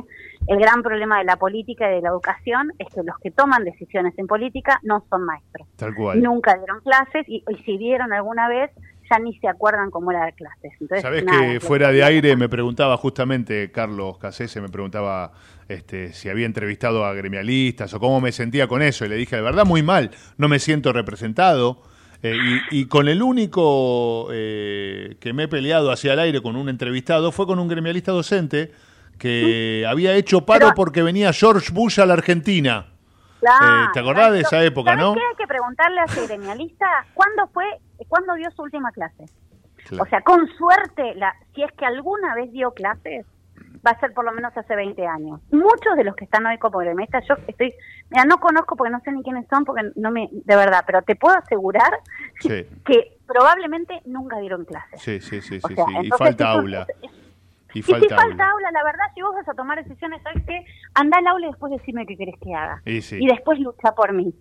el gran problema de la política y de la educación es que los que toman decisiones en política no son maestros. Tal cual. Nunca dieron clases y, y si dieron alguna vez ya ni se acuerdan cómo era dar clases. Entonces, Sabés nada, que fuera de aire me preguntaba justamente Carlos Casese, me preguntaba este, si había entrevistado a gremialistas o cómo me sentía con eso. Y le dije, de verdad, muy mal, no me siento representado. Eh, y, y con el único eh, que me he peleado hacia el aire con un entrevistado fue con un gremialista docente que había hecho paro porque venía George Bush a la Argentina. Claro. Eh, ¿te acordás de esa época, ¿Sabés no? qué? Hay que preguntarle a ese gremialista cuándo fue, cuándo dio su última clase. Claro. O sea, con suerte, la, si es que alguna vez dio clases, va a ser por lo menos hace 20 años. Muchos de los que están hoy como gremialistas, yo estoy, mira, no conozco porque no sé ni quiénes son, porque no me, de verdad, pero te puedo asegurar Sí, que probablemente nunca dieron clases. sí, sí, sí, O sí, sea, sí. Y falta aula. Y Y si falta falta aula. aula, la verdad, si vos vas a tomar decisiones, ¿sabes qué? Anda al aula y después decime qué querés que haga. Y sí. Y después lucha por mí.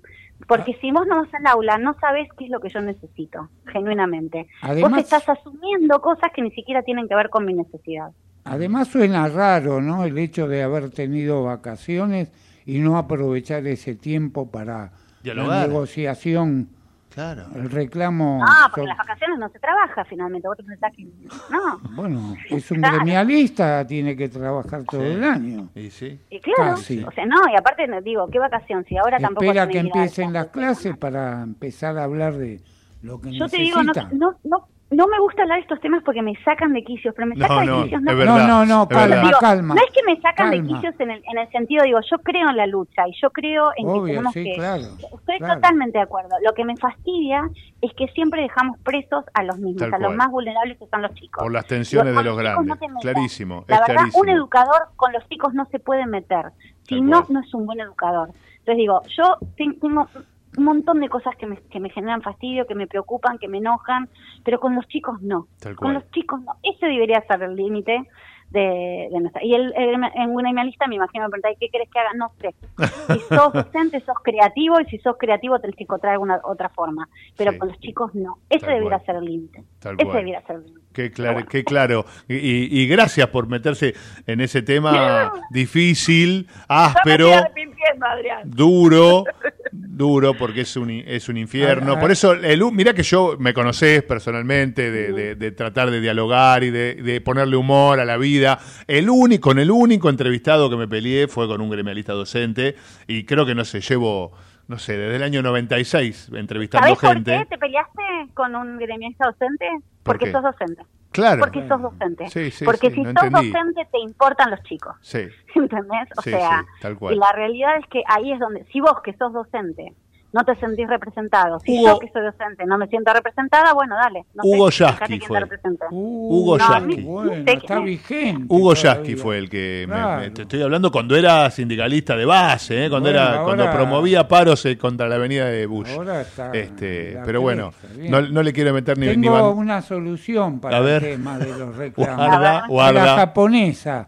Porque si vos no vas al aula, no sabés qué es lo que yo necesito, genuinamente. Además- vos estás asumiendo cosas que ni siquiera tienen que ver con mi necesidad. Además suena raro, ¿no? El hecho de haber tenido vacaciones y no aprovechar ese tiempo para la Dialogar. negociación, claro. el reclamo. Ah, porque en las vacaciones no se trabaja finalmente. Vos te pensás que... No. Bueno, es un Claro. gremialista, tiene que trabajar todo el año. Y sí. Y claro, Casi. o sea, no, y aparte no, digo, ¿qué vacación? Si ahora tampoco... Espera que empiecen las clases para empezar a hablar de lo que Yo te digo, no, no, no, no me gusta hablar de estos temas porque me sacan de quicios, pero me No, sacan no, de quicios no. verdad, No, no, no, es calma. Digo, calma. No es que me sacan de quicios en el, en el sentido, digo, yo creo en la lucha y yo creo en que tenemos sí, que... claro. Estoy claro. totalmente de acuerdo. Lo que me fastidia es que siempre dejamos presos a los mismos, Tal a los cual. más vulnerables que son los chicos. Por las tensiones de los grandes. no clarísimo, La es verdad, clarísimo. un educador con los chicos no se puede meter. Si Tal no, cual. no es un buen educador. Entonces digo, yo ten- tengo un montón de cosas que me, que me generan fastidio, que me preocupan, que me enojan, pero con los chicos no. Con los chicos no. Ese debería ser el límite de, de nuestra. Y el, el, en una lista me imagino me preguntáis, ¿qué querés que haga? No sé. Si sos docente, sos creativo, y si sos creativo tenés que encontrar alguna otra forma. Pero Sí. con los chicos no. Ese Tal debería cual. ser el límite. Ese cual. debería ser el límite. Qué claro, qué claro. Y, y- gracias por meterse en ese tema difícil, áspero, duro, duro, porque es un, es un infierno. Por eso, el, mirá que yo me conocés personalmente de, de- de tratar de dialogar y de, de ponerle humor a la vida. El único, con el único entrevistado que me peleé fue con un gremialista docente y creo que no sé, llevo, no sé, desde el año 96 entrevistando ¿Sabés por gente. qué te peleaste con un gremialista docente? ¿Por Porque qué? sos docente. Claro. Porque sos docente. Sí, sí, Porque sí, si no sos entendí. docente te importan los chicos. Sí. ¿Entendés? O sea, tal cual. y la realidad es que ahí es donde, si vos que sos docente no te sentís representado, si Hugo- yo que soy docente no me siento representada, bueno, dale. No Hugo Yasky fue. representa. Hugo no, Yasky. ni- Bueno, ni está vigente. Hugo. Yasky fue el que me- Claro. me, te estoy hablando cuando era sindicalista de base, ¿eh? cuando Bueno, era cuando ahora- promovía paros eh, contra la avenida de Bush. Ahora está este, pero bueno, no, no le quiero meter ni, ni Tengo ban- una solución para A ver. el tema de los reclamos. Guarda, guarda. La japonesa.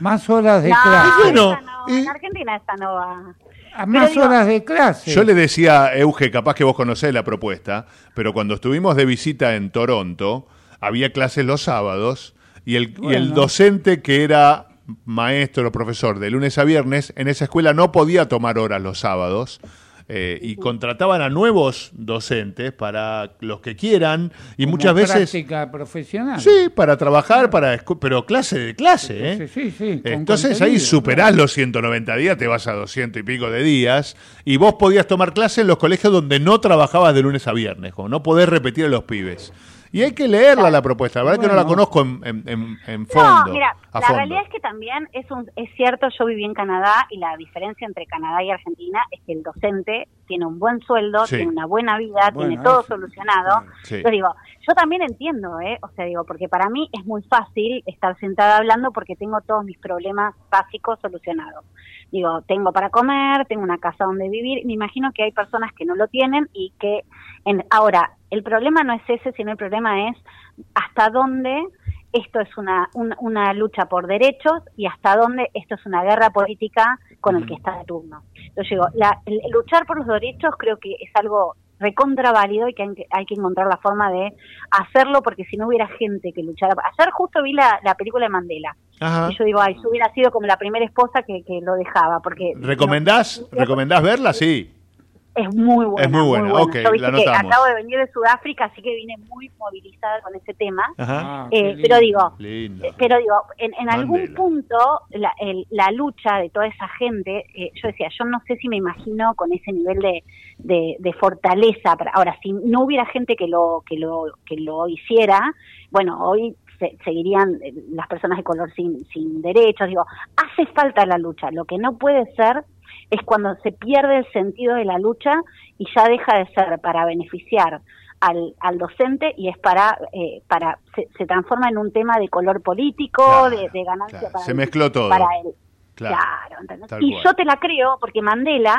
Más horas de No, clase. bueno, en Argentina esta no va. A más digo- horas de clase. Yo le decía a Euge, capaz que vos conocés la propuesta, pero cuando estuvimos de visita en Toronto, había clases los sábados Y el, y el docente que era maestro o profesor de lunes a viernes, en esa escuela no podía tomar horas los sábados. Eh, y contrataban a nuevos docentes para los que quieran y Como muchas veces práctica profesional. sí para trabajar para pero clase de clase ¿eh? Sí, sí, sí, entonces ahí superás los 190 días te vas a 200 y pico de días y vos podías tomar clase en los colegios donde no trabajabas de lunes a viernes como no podés repetir a los pibes y hay que leerla la propuesta la verdad que no la Bueno. conozco en, en- en- en fondo No, mira, a la fondo. realidad es que también es, un, es cierto, yo viví en Canadá y la diferencia entre Canadá y Argentina es que el docente tiene un buen sueldo, Sí. tiene una buena vida, Bueno, tiene todo eso. solucionado. Sí. Yo digo, yo también entiendo, ¿eh? O sea, digo, porque para mí es muy fácil estar sentada hablando porque tengo todos mis problemas básicos solucionados. Digo, tengo para comer, tengo una casa donde vivir. Me imagino que hay personas que no lo tienen y que... En, ahora, el problema no es ese, sino el problema es hasta dónde esto es una, un- una lucha por derechos y hasta dónde esto es una guerra política con el que está de turno. Entonces digo, la- el- luchar por los derechos creo que es algo recontra válido y que hay, que hay que encontrar la forma de hacerlo porque si no hubiera gente que luchara. Ayer justo vi la, la película de Mandela Ajá. y yo digo, ay, yo hubiera sido como la primera esposa que, que lo dejaba porque ¿recomendás, ¿recomendás verla? sí es muy buena. Es muy buena, ok, Yo viste la que acabo de venir de Sudáfrica, así que vine muy movilizada con ese tema. Ajá. Ah, Eh, pero digo, Lindo. pero digo, en, en algún punto la, el- la lucha de toda esa gente, eh, yo decía, yo no sé si me imagino con ese nivel de, de, de fortaleza. para- Ahora, si no hubiera gente que lo que lo que lo hiciera, bueno, hoy se- seguirían eh, las personas de color sin, sin derechos. Digo, hace falta la lucha. Lo que no puede ser es cuando se pierde el sentido de la lucha y ya deja de ser para beneficiar al, al docente y es para, eh, para se, se transforma en un tema de color político, de, de ganancia para se él- mezcló todo. Para él. Claro. Claro, Y cual. yo te la creo porque Mandela,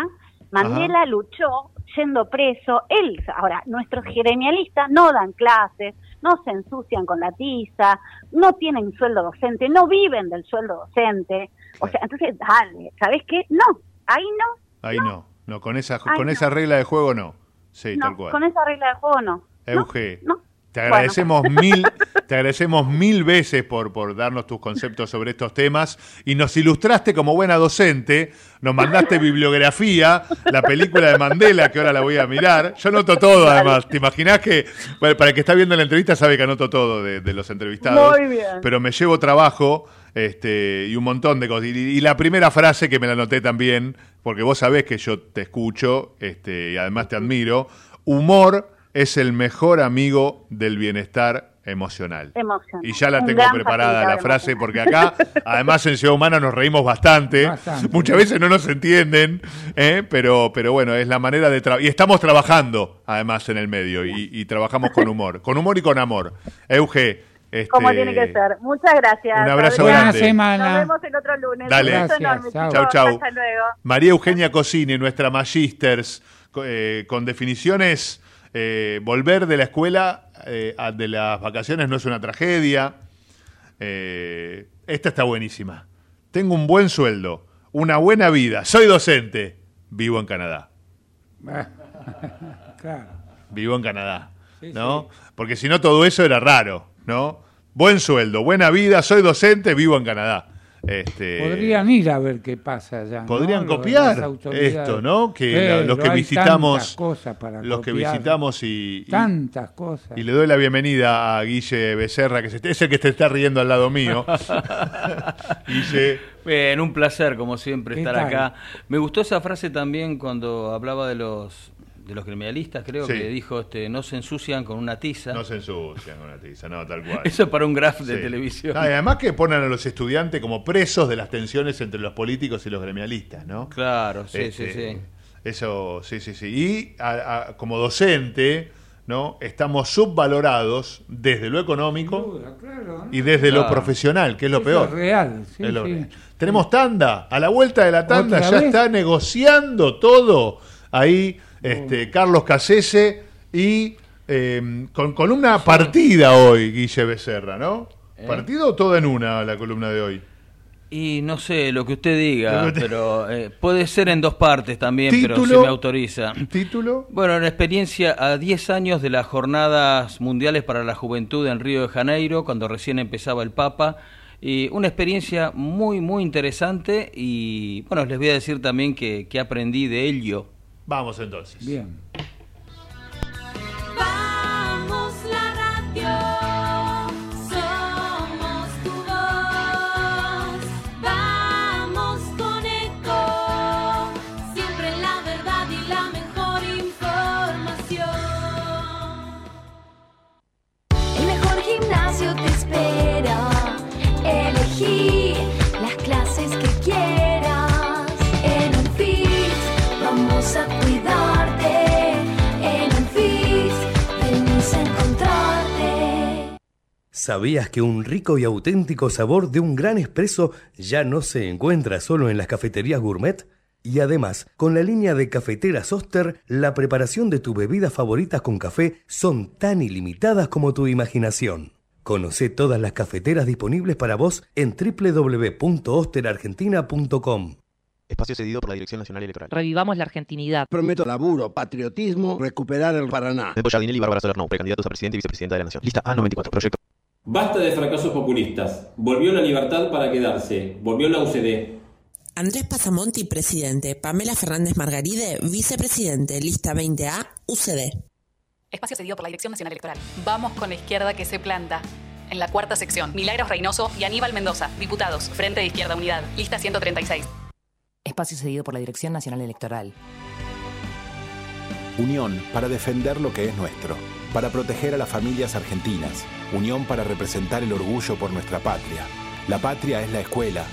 Mandela luchó yendo preso. Él, ahora, nuestros gremialistas no dan clases, no se ensucian con la tiza, no tienen sueldo docente, no viven del sueldo docente. O sea, entonces, dale, ¿sabes qué? No, ahí no. ahí no no con esa con no. esa regla de juego no sí no, tal cual con esa regla de juego no. Euge, no. te Bueno. agradecemos mil, te agradecemos mil veces por, por darnos tus conceptos sobre estos temas y nos ilustraste como buena docente, nos mandaste bibliografía, la película de Mandela, que ahora la voy a mirar. Yo anoto todo además, ¿te imaginás que, bueno, para el que está viendo la entrevista sabe que anoto todo de, de los entrevistados? Muy bien. Pero me llevo trabajo este, y un montón de cosas. Y, y la primera frase que me la anoté también, porque vos sabés que yo te escucho este, y además te admiro, humor es el mejor amigo del bienestar emocional. Emocional. Y ya la tengo gran preparada la frase, porque acá, además en Ciudad Humana nos reímos bastante. Bastante. Muchas veces no nos entienden, ¿eh? pero, pero bueno, es la manera de trabajar. Y estamos trabajando, además, en el medio, y, y trabajamos con humor. Con humor y con amor. Euge, este, Como tiene que ser. Muchas gracias. Un abrazo Adrián. grande. Buena semana. Nos vemos el otro lunes. Dale. Un beso Gracias, enorme, chau. Chau, chau. Hasta luego. María Eugenia Cosini, nuestra magisters, eh, con definiciones, eh, volver de la escuela eh, a- de las vacaciones no es una tragedia. Eh, esta está buenísima. Tengo un buen sueldo, una buena vida, soy docente, vivo en Canadá. claro. Vivo en Canadá, ¿no? Porque si no todo eso era raro, ¿no? Buen sueldo, buena vida, soy docente, vivo en Canadá. Este, Podrían ir a ver qué pasa allá. Podrían copiar esto, ¿no? Que los que visitamos, tantas cosas para los que visitamos y, y- Tantas cosas. y le doy la bienvenida a Guille Becerra, que se- es el que te está riendo al lado mío. Guille, Bien, un placer como siempre ¿Qué estar tal? acá. Me gustó esa frase también cuando hablaba de los de los criminalistas, creo Sí. que dijo este no se ensucian con una tiza. no se ensucian con la tiza, no, tal cual. Eso es para un graph de Sí. televisión. Y además que ponen a los estudiantes como presos de las tensiones entre los políticos y los gremialistas, ¿no? Claro, sí, Este, sí, sí. Eso, sí, sí, sí. Y a- a- como docente, ¿no? Estamos subvalorados desde lo económico y desde lo profesional, que es lo Eso peor. es real, sí, Es lo sí. real. Tenemos tanda. A la vuelta de la tanda ¿Otra ya vez? está negociando todo. Ahí, este, Carlos Casese y eh, con, una partida hoy, Guille Becerra, ¿no? ¿Eh? ¿Partido o todo en una la columna de hoy? Y no sé, lo que usted diga, Lo que usted- pero eh, puede ser en dos partes también, pero si me autoriza. ¿Título? Bueno, la experiencia a 10 años de las Jornadas Mundiales para la Juventud en Río de Janeiro, cuando recién empezaba el Papa. Y una experiencia muy, muy interesante y bueno, les voy a decir también que, que aprendí de ello. Vamos entonces. Bien. ¿Sabías que un rico y auténtico sabor de un gran espresso ya no se encuentra solo en las cafeterías gourmet? Y además, con la línea de cafeteras Oster, la preparación de tus bebidas favoritas con café son tan ilimitadas como tu imaginación. Conoce todas las cafeteras disponibles para vos en www.osterargentina.com. Espacio cedido por la Dirección Nacional Electoral. Revivamos la argentinidad. Prometo laburo, patriotismo, recuperar el Paraná. Nembo Giardinelli y Bárbara Solerno, precandidatos a presidente y vicepresidenta de la Nación. Lista A94, proyecto. Basta de fracasos populistas. Volvió la libertad para quedarse. Volvió la UCD. Andrés Pasamonti, presidente. Pamela Fernández Margaride, vicepresidente. Lista 20A, UCD. Espacio cedido por la Dirección Nacional Electoral. Vamos con la izquierda que se planta. En la cuarta sección, Milagros Reynoso y Aníbal Mendoza, diputados, Frente de Izquierda Unidad, lista 136. Espacio cedido por la Dirección Nacional Electoral. Unión para defender lo que es nuestro, para proteger a las familias argentinas, unión para representar el orgullo por nuestra patria. La patria es la escuela,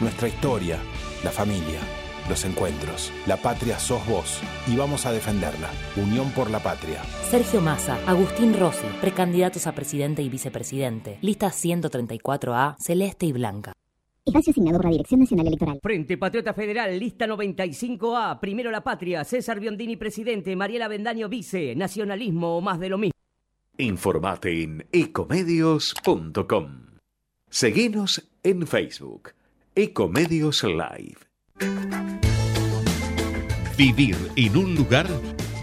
nuestra historia, la familia, los encuentros. La patria sos vos y vamos a defenderla. Unión por la patria. Sergio Massa, Agustín Rossi, precandidatos a presidente y vicepresidente. Lista 134A, celeste y blanca. Espacio asignado por la Dirección Nacional Electoral. Frente Patriota Federal, lista 95A, Primero la Patria, César Biondini presidente, Mariela Bendaño vice, Nacionalismo o más de lo mismo. Informate en ecomedios.com. Seguinos en Facebook, Ecomedios Live. Vivir en un lugar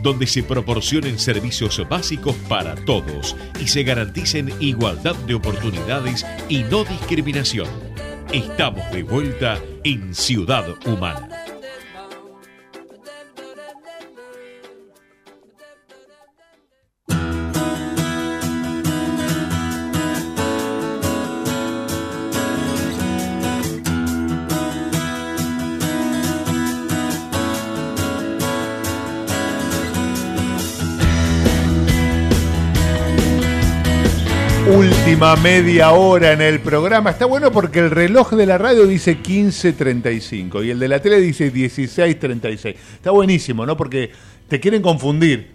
donde se proporcionen servicios básicos para todos y se garanticen igualdad de oportunidades y no discriminación. Estamos de vuelta en Ciudad Humana. Última media hora en el programa. Está bueno porque el reloj de la radio dice 15.35 y el de la tele dice 16.36. Está buenísimo, ¿no? Porque te quieren confundir.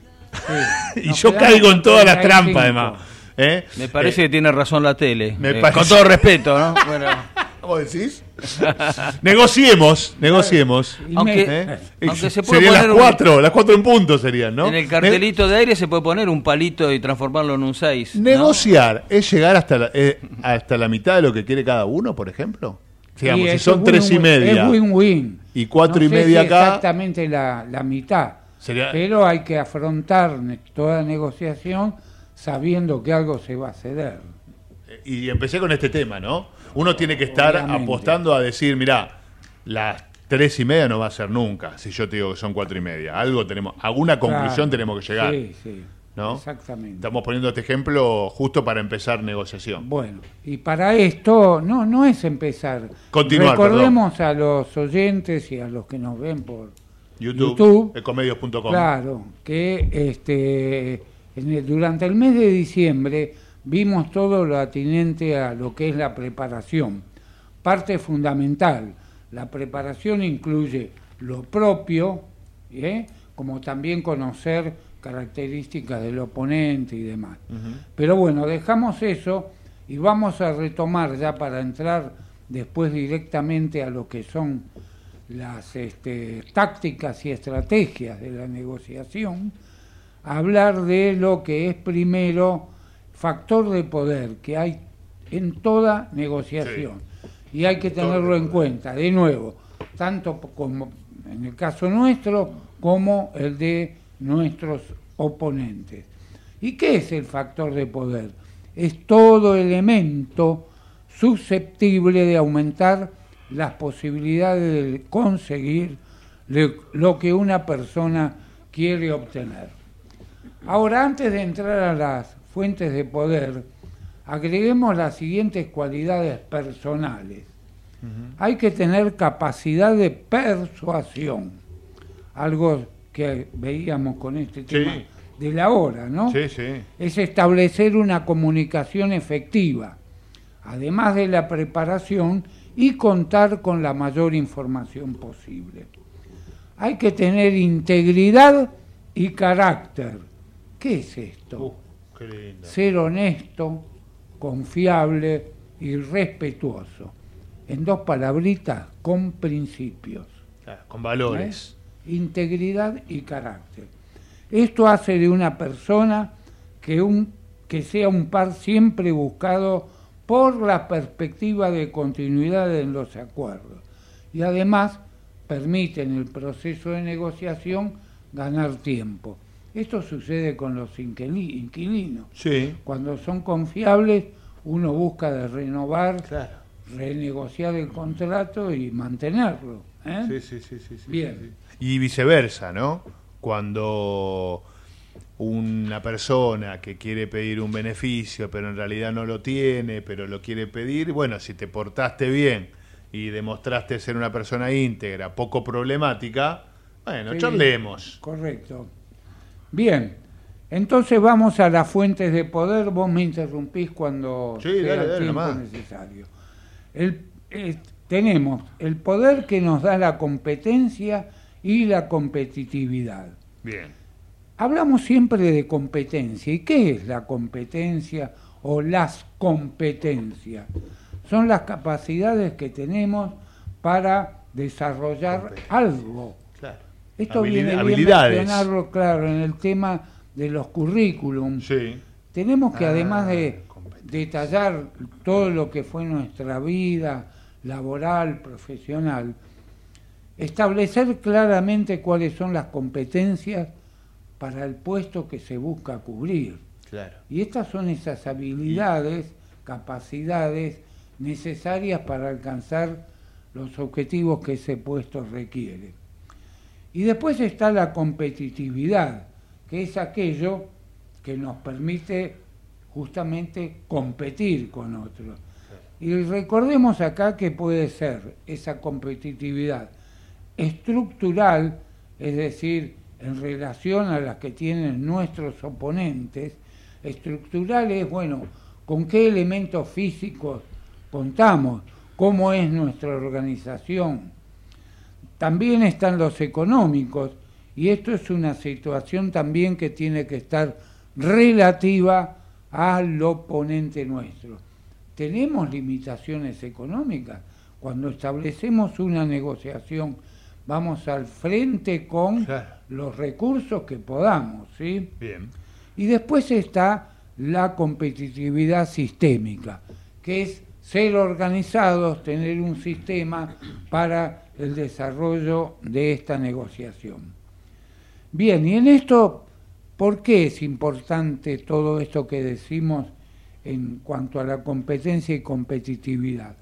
y yo caigo en todas las 35. trampas, además. ¿Eh? Me parece que tiene razón la tele. me Eh, parece- Con todo respeto, ¿no? Bueno. ¿Cómo decís? negociemos, negociemos. Aunque- ¿Eh? aunque se puede Serían las poner un- cuatro, las cuatro en punto serían, ¿no? En el cartelito de aire se puede poner un palito y transformarlo en un 6. Negociar es llegar hasta la, eh, hasta la mitad de lo que quiere cada uno, por ejemplo. Digamos, Sí, si son es tres y media Es win-win. y cuatro No y sé media si acá, Exactamente la, la mitad. Sería- Pero hay que afrontar ne- toda negociación sabiendo que algo se va a ceder. y empecé con este tema, ¿no? Uno tiene que estar Obviamente. apostando a decir, mira, las tres y media no va a ser nunca, si yo te digo que son cuatro y media. Algo tenemos, alguna conclusión Claro. tenemos que llegar. Sí, sí. ¿no? Exactamente. Estamos poniendo este ejemplo justo para empezar negociación. Bueno, y para esto no no es empezar. Continuar, Recordemos a los oyentes y a los que nos ven por YouTube, YouTube, ecomedios.com. Claro, que este en el- durante el mes de diciembre vimos todo lo atinente a lo que es la preparación. Parte fundamental, la preparación incluye lo propio, ¿eh? como también conocer características del oponente y demás. Pero bueno, dejamos eso y vamos a retomar ya para entrar después directamente a lo que son las este, tácticas y estrategias de la negociación, hablar de lo que es primero factor de poder que hay en toda negociación. y hay que tenerlo en cuenta, de nuevo, tanto como en el caso nuestro como el de nuestros oponentes. ¿Y qué es el factor de poder? Es todo elemento susceptible de aumentar las posibilidades de conseguir lo que una persona quiere obtener. Ahora, antes de entrar a las fuentes de poder, agreguemos las siguientes cualidades personales. Hay que tener capacidad de persuasión, algo que veíamos con este tema de la hora, ¿no? Sí, sí. Es establecer una comunicación efectiva, además de la preparación y contar con la mayor información posible. Hay que tener integridad y carácter. ¿Qué es esto? Ser honesto, confiable y respetuoso. En dos palabritas, con principios. con valores. ¿Eh? Integridad y carácter. Esto hace de una persona que, un, que sea un par siempre buscado por la perspectiva de continuidad en los acuerdos. Y además permite en el proceso de negociación ganar tiempo. Esto sucede con los inquilinos. Sí. Cuando son confiables, uno busca de renovar, renegociar el contrato y mantenerlo. ¿eh? Sí, sí, sí, sí, Bien. Y viceversa, ¿no? Cuando una persona que quiere pedir un beneficio, pero en realidad no lo tiene, pero lo quiere pedir, bueno, si te portaste bien y demostraste ser una persona íntegra, poco problemática, bueno, Sí, charlemos. Correcto. Bien, entonces vamos a las fuentes de poder. Vos me interrumpís cuando Sí, sea dale, el dale, tiempo necesario. El- eh, tenemos el poder que nos da la competencia y la competitividad. Bien. Hablamos siempre de competencia. ¿Y qué es la competencia o las competencias? Son las capacidades que tenemos para desarrollar algo. Esto Habili- viene bien habilidades. mencionarlo, claro, en el tema de los currículums. Sí. Tenemos que además Ah, de detallar todo lo que fue nuestra vida laboral, profesional, establecer claramente cuáles son las competencias para el puesto que se busca cubrir. Claro. Y estas son esas habilidades, capacidades necesarias para alcanzar los objetivos que ese puesto requiere. Y después está la competitividad, que es aquello que nos permite justamente competir con otros. Y recordemos acá que puede ser esa competitividad estructural, es decir, en relación a las que tienen nuestros oponentes, estructural es, bueno, con qué elementos físicos contamos, cómo es nuestra organización. También están los económicos, y esto es una situación también que tiene que estar relativa al oponente nuestro. ¿Tenemos limitaciones económicas? Cuando establecemos una negociación, vamos al frente con los recursos que podamos, ¿sí? Bien. Y después está la competitividad sistémica, que es ser organizados, tener un sistema para el desarrollo de esta negociación. Bien, y en esto, ¿por qué es importante todo esto que decimos en cuanto a la competencia y competitividad?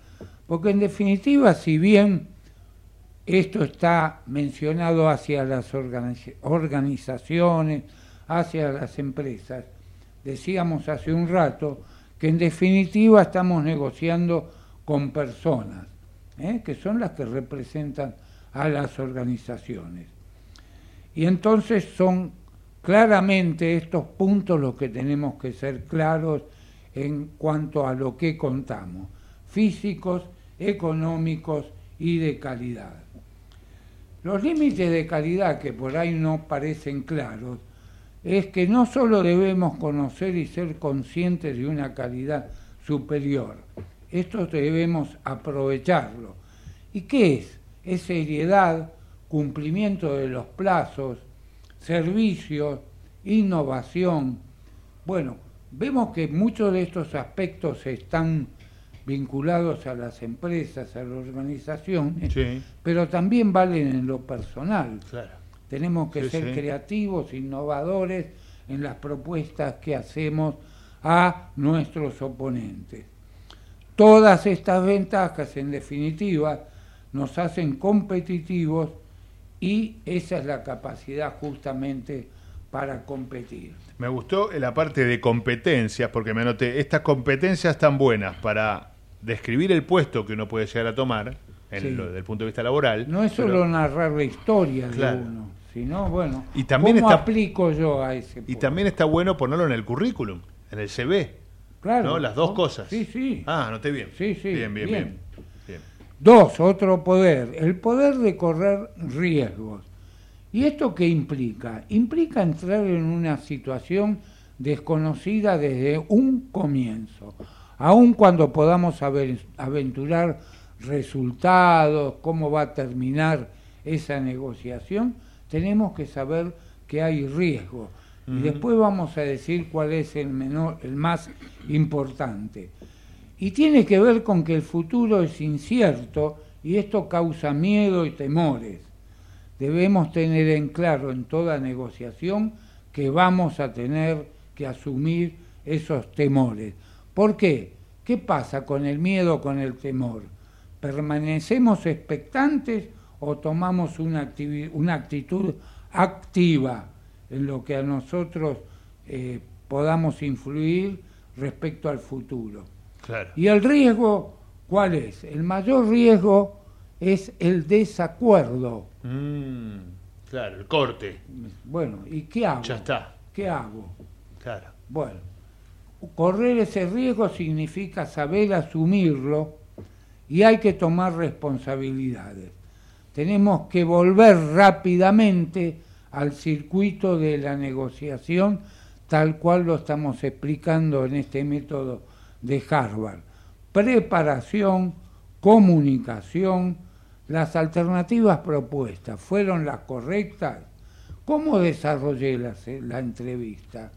Porque en definitiva, si bien esto está mencionado hacia las organi- organizaciones, hacia las empresas, decíamos hace un rato que en definitiva estamos negociando con personas, ¿eh? que son las que representan a las organizaciones. Y entonces son claramente estos puntos los que tenemos que ser claros en cuanto a lo que contamos, físicos, económicos y de calidad. Los límites de calidad que por ahí no parecen claros es que no solo debemos conocer y ser conscientes de una calidad superior, esto debemos aprovecharlo. ¿Y qué es? Es seriedad, cumplimiento de los plazos, servicios, innovación. Bueno, vemos que muchos de estos aspectos están vinculados a las empresas, a las organizaciones, Sí. pero también valen en lo personal. Claro. Tenemos que Sí, ser sí. creativos, innovadores en las propuestas que hacemos a nuestros oponentes. Todas estas ventajas, en definitiva, nos hacen competitivos y esa es la capacidad justamente para competir. Me gustó la parte de competencias, porque me anoté, estas competencias tan buenas para describir el puesto que uno puede llegar a tomar, en Sí. lo- desde el punto de vista laboral. No es pero- solo narrar la historia Claro. de uno, sino, bueno, Y también ¿cómo está- aplico yo a ese Y también está bueno ponerlo en el currículum, en el CV. Claro. ¿no? Las dos ¿no? cosas. Sí, sí. Ah, anoté bien. Sí, sí, Bien, bien, bien. bien. Dos, otro poder, el poder de correr riesgos. ¿Y esto qué implica? Implica entrar en una situación desconocida desde un comienzo, aun cuando podamos aven- aventurar resultados, cómo va a terminar esa negociación, tenemos que saber que hay riesgo. Y después vamos a decir cuál es el menor, el más importante. Y tiene que ver con que el futuro es incierto y esto causa miedo y temores. Debemos tener en claro en toda negociación que vamos a tener que asumir esos temores. ¿Por qué? ¿Qué pasa con el miedo, con el temor? ¿Permanecemos expectantes o tomamos una actitud activa en lo que a nosotros eh, podamos influir respecto al futuro? Claro. ¿Y el riesgo cuál es? El mayor riesgo es el desacuerdo. Mm, claro, el corte. Bueno, ¿y qué hago? Ya está. ¿Qué hago? Claro. Bueno, correr ese riesgo significa saber asumirlo y hay que tomar responsabilidades. Tenemos que volver rápidamente al circuito de la negociación tal cual lo estamos explicando en este método de Harvard. Preparación, comunicación, las alternativas propuestas fueron las correctas. ¿Cómo desarrollé la, la entrevista?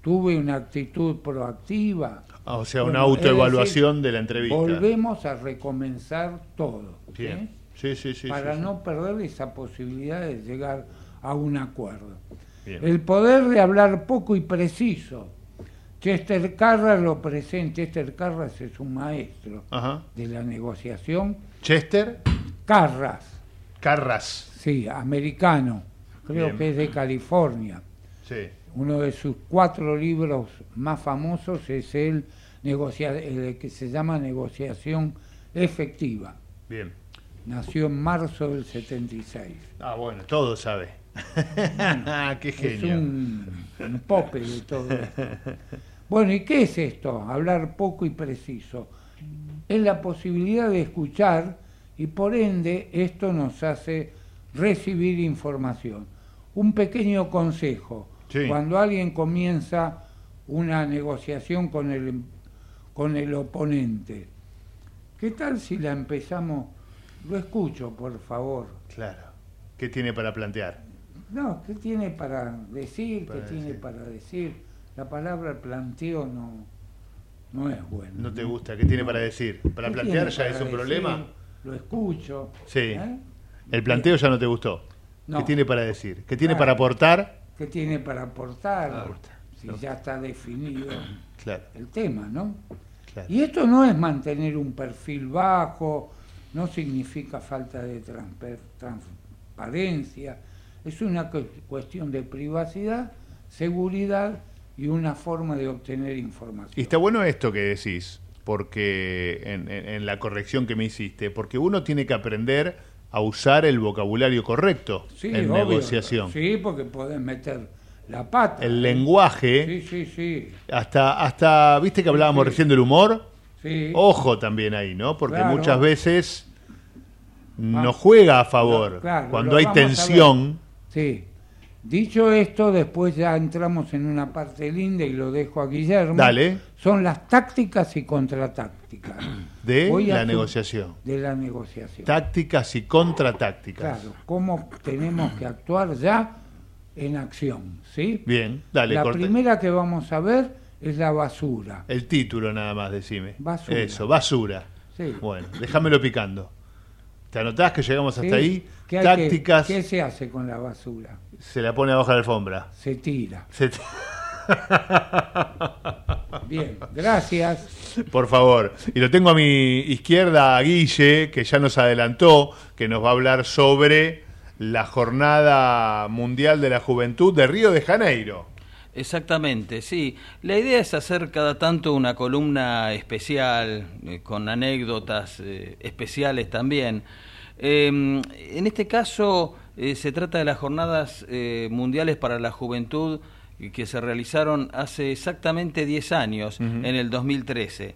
¿Tuve una actitud proactiva? Ah, o sea, una autoevaluación decir, de la entrevista. Volvemos a recomenzar todo. ¿sí? Bien. Sí, sí, sí. para sí, sí. no perder esa posibilidad de llegar a un acuerdo. Bien. El poder de hablar poco y preciso. Chester Carras lo presenta. Chester Carras es un maestro Ajá. de la negociación. Chester Carras. Carras. Sí, americano. Creo Bien. que es de California. Sí. Uno de sus cuatro libros más famosos es el, el que se llama Negociación Efectiva. Bien. Nació en marzo del 76. Ah, bueno, todo sabe. Qué Es genio. un, un pope de todo esto. Bueno, ¿y qué es esto? Hablar poco y preciso. Es la posibilidad de escuchar y por ende esto nos hace recibir información. Un pequeño consejo. Sí. Cuando alguien comienza una negociación con el, con el oponente, ¿qué tal si la empezamos? Lo escucho, por favor. Claro. ¿Qué tiene para plantear? No, ¿qué tiene para decir? Para ¿Qué tiene para decir? La palabra planteo no, no es buena. ¿No te gusta? ¿Qué tiene para decir? ¿Para ¿Qué plantear ya para es un decir? problema? Lo escucho. Sí. ¿eh? ¿El planteo ya no te gustó? No. ¿Qué tiene para decir? ¿Qué tiene Claro. para aportar? ¿Qué tiene para aportar? Si ya está definido Claro. el tema, ¿no? Claro. Y esto no es mantener un perfil bajo, no significa falta de transparencia, es una cu- cuestión de privacidad, seguridad y una forma de obtener información. Y está bueno esto que decís, porque en, en- en la corrección que me hiciste, porque uno tiene que aprender a usar el vocabulario correcto Sí, en obvio. negociación. Sí, porque podés meter la pata. El lenguaje, Sí, sí, sí. hasta, hasta, viste que hablábamos recién del humor, Sí. ojo también ahí, ¿no? Porque Claro. muchas veces no juega a favor. Claro, Cuando hay tensión, Sí. Dicho esto, después ya entramos en una parte linda y lo dejo a Guillermo. Dale. Son las tácticas y contratácticas. de Voy la negociación. De la negociación. Tácticas y contratácticas. Claro, cómo tenemos que actuar ya en acción, ¿sí? Bien, dale, La corte. primera que vamos a ver es la basura. El título nada más, decime. Basura. Eso, basura. Sí. Bueno, déjamelo picando. ¿Te anotás que llegamos hasta ¿Qué- ahí? qué que- Tácticas. ¿Qué se hace con la basura? Se la pone abajo de la alfombra. Se tira. Se t- Bien, gracias. Por favor. Y lo tengo a mi izquierda a Guille, que ya nos adelantó, que nos va a hablar sobre la Jornada Mundial de la Juventud de Río de Janeiro. Exactamente, sí. La idea es hacer cada tanto una columna especial, eh, con anécdotas eh, especiales también. Eh, en este caso eh, se trata de las jornadas eh, mundiales para la juventud que se realizaron hace exactamente 10 años, en el 2013.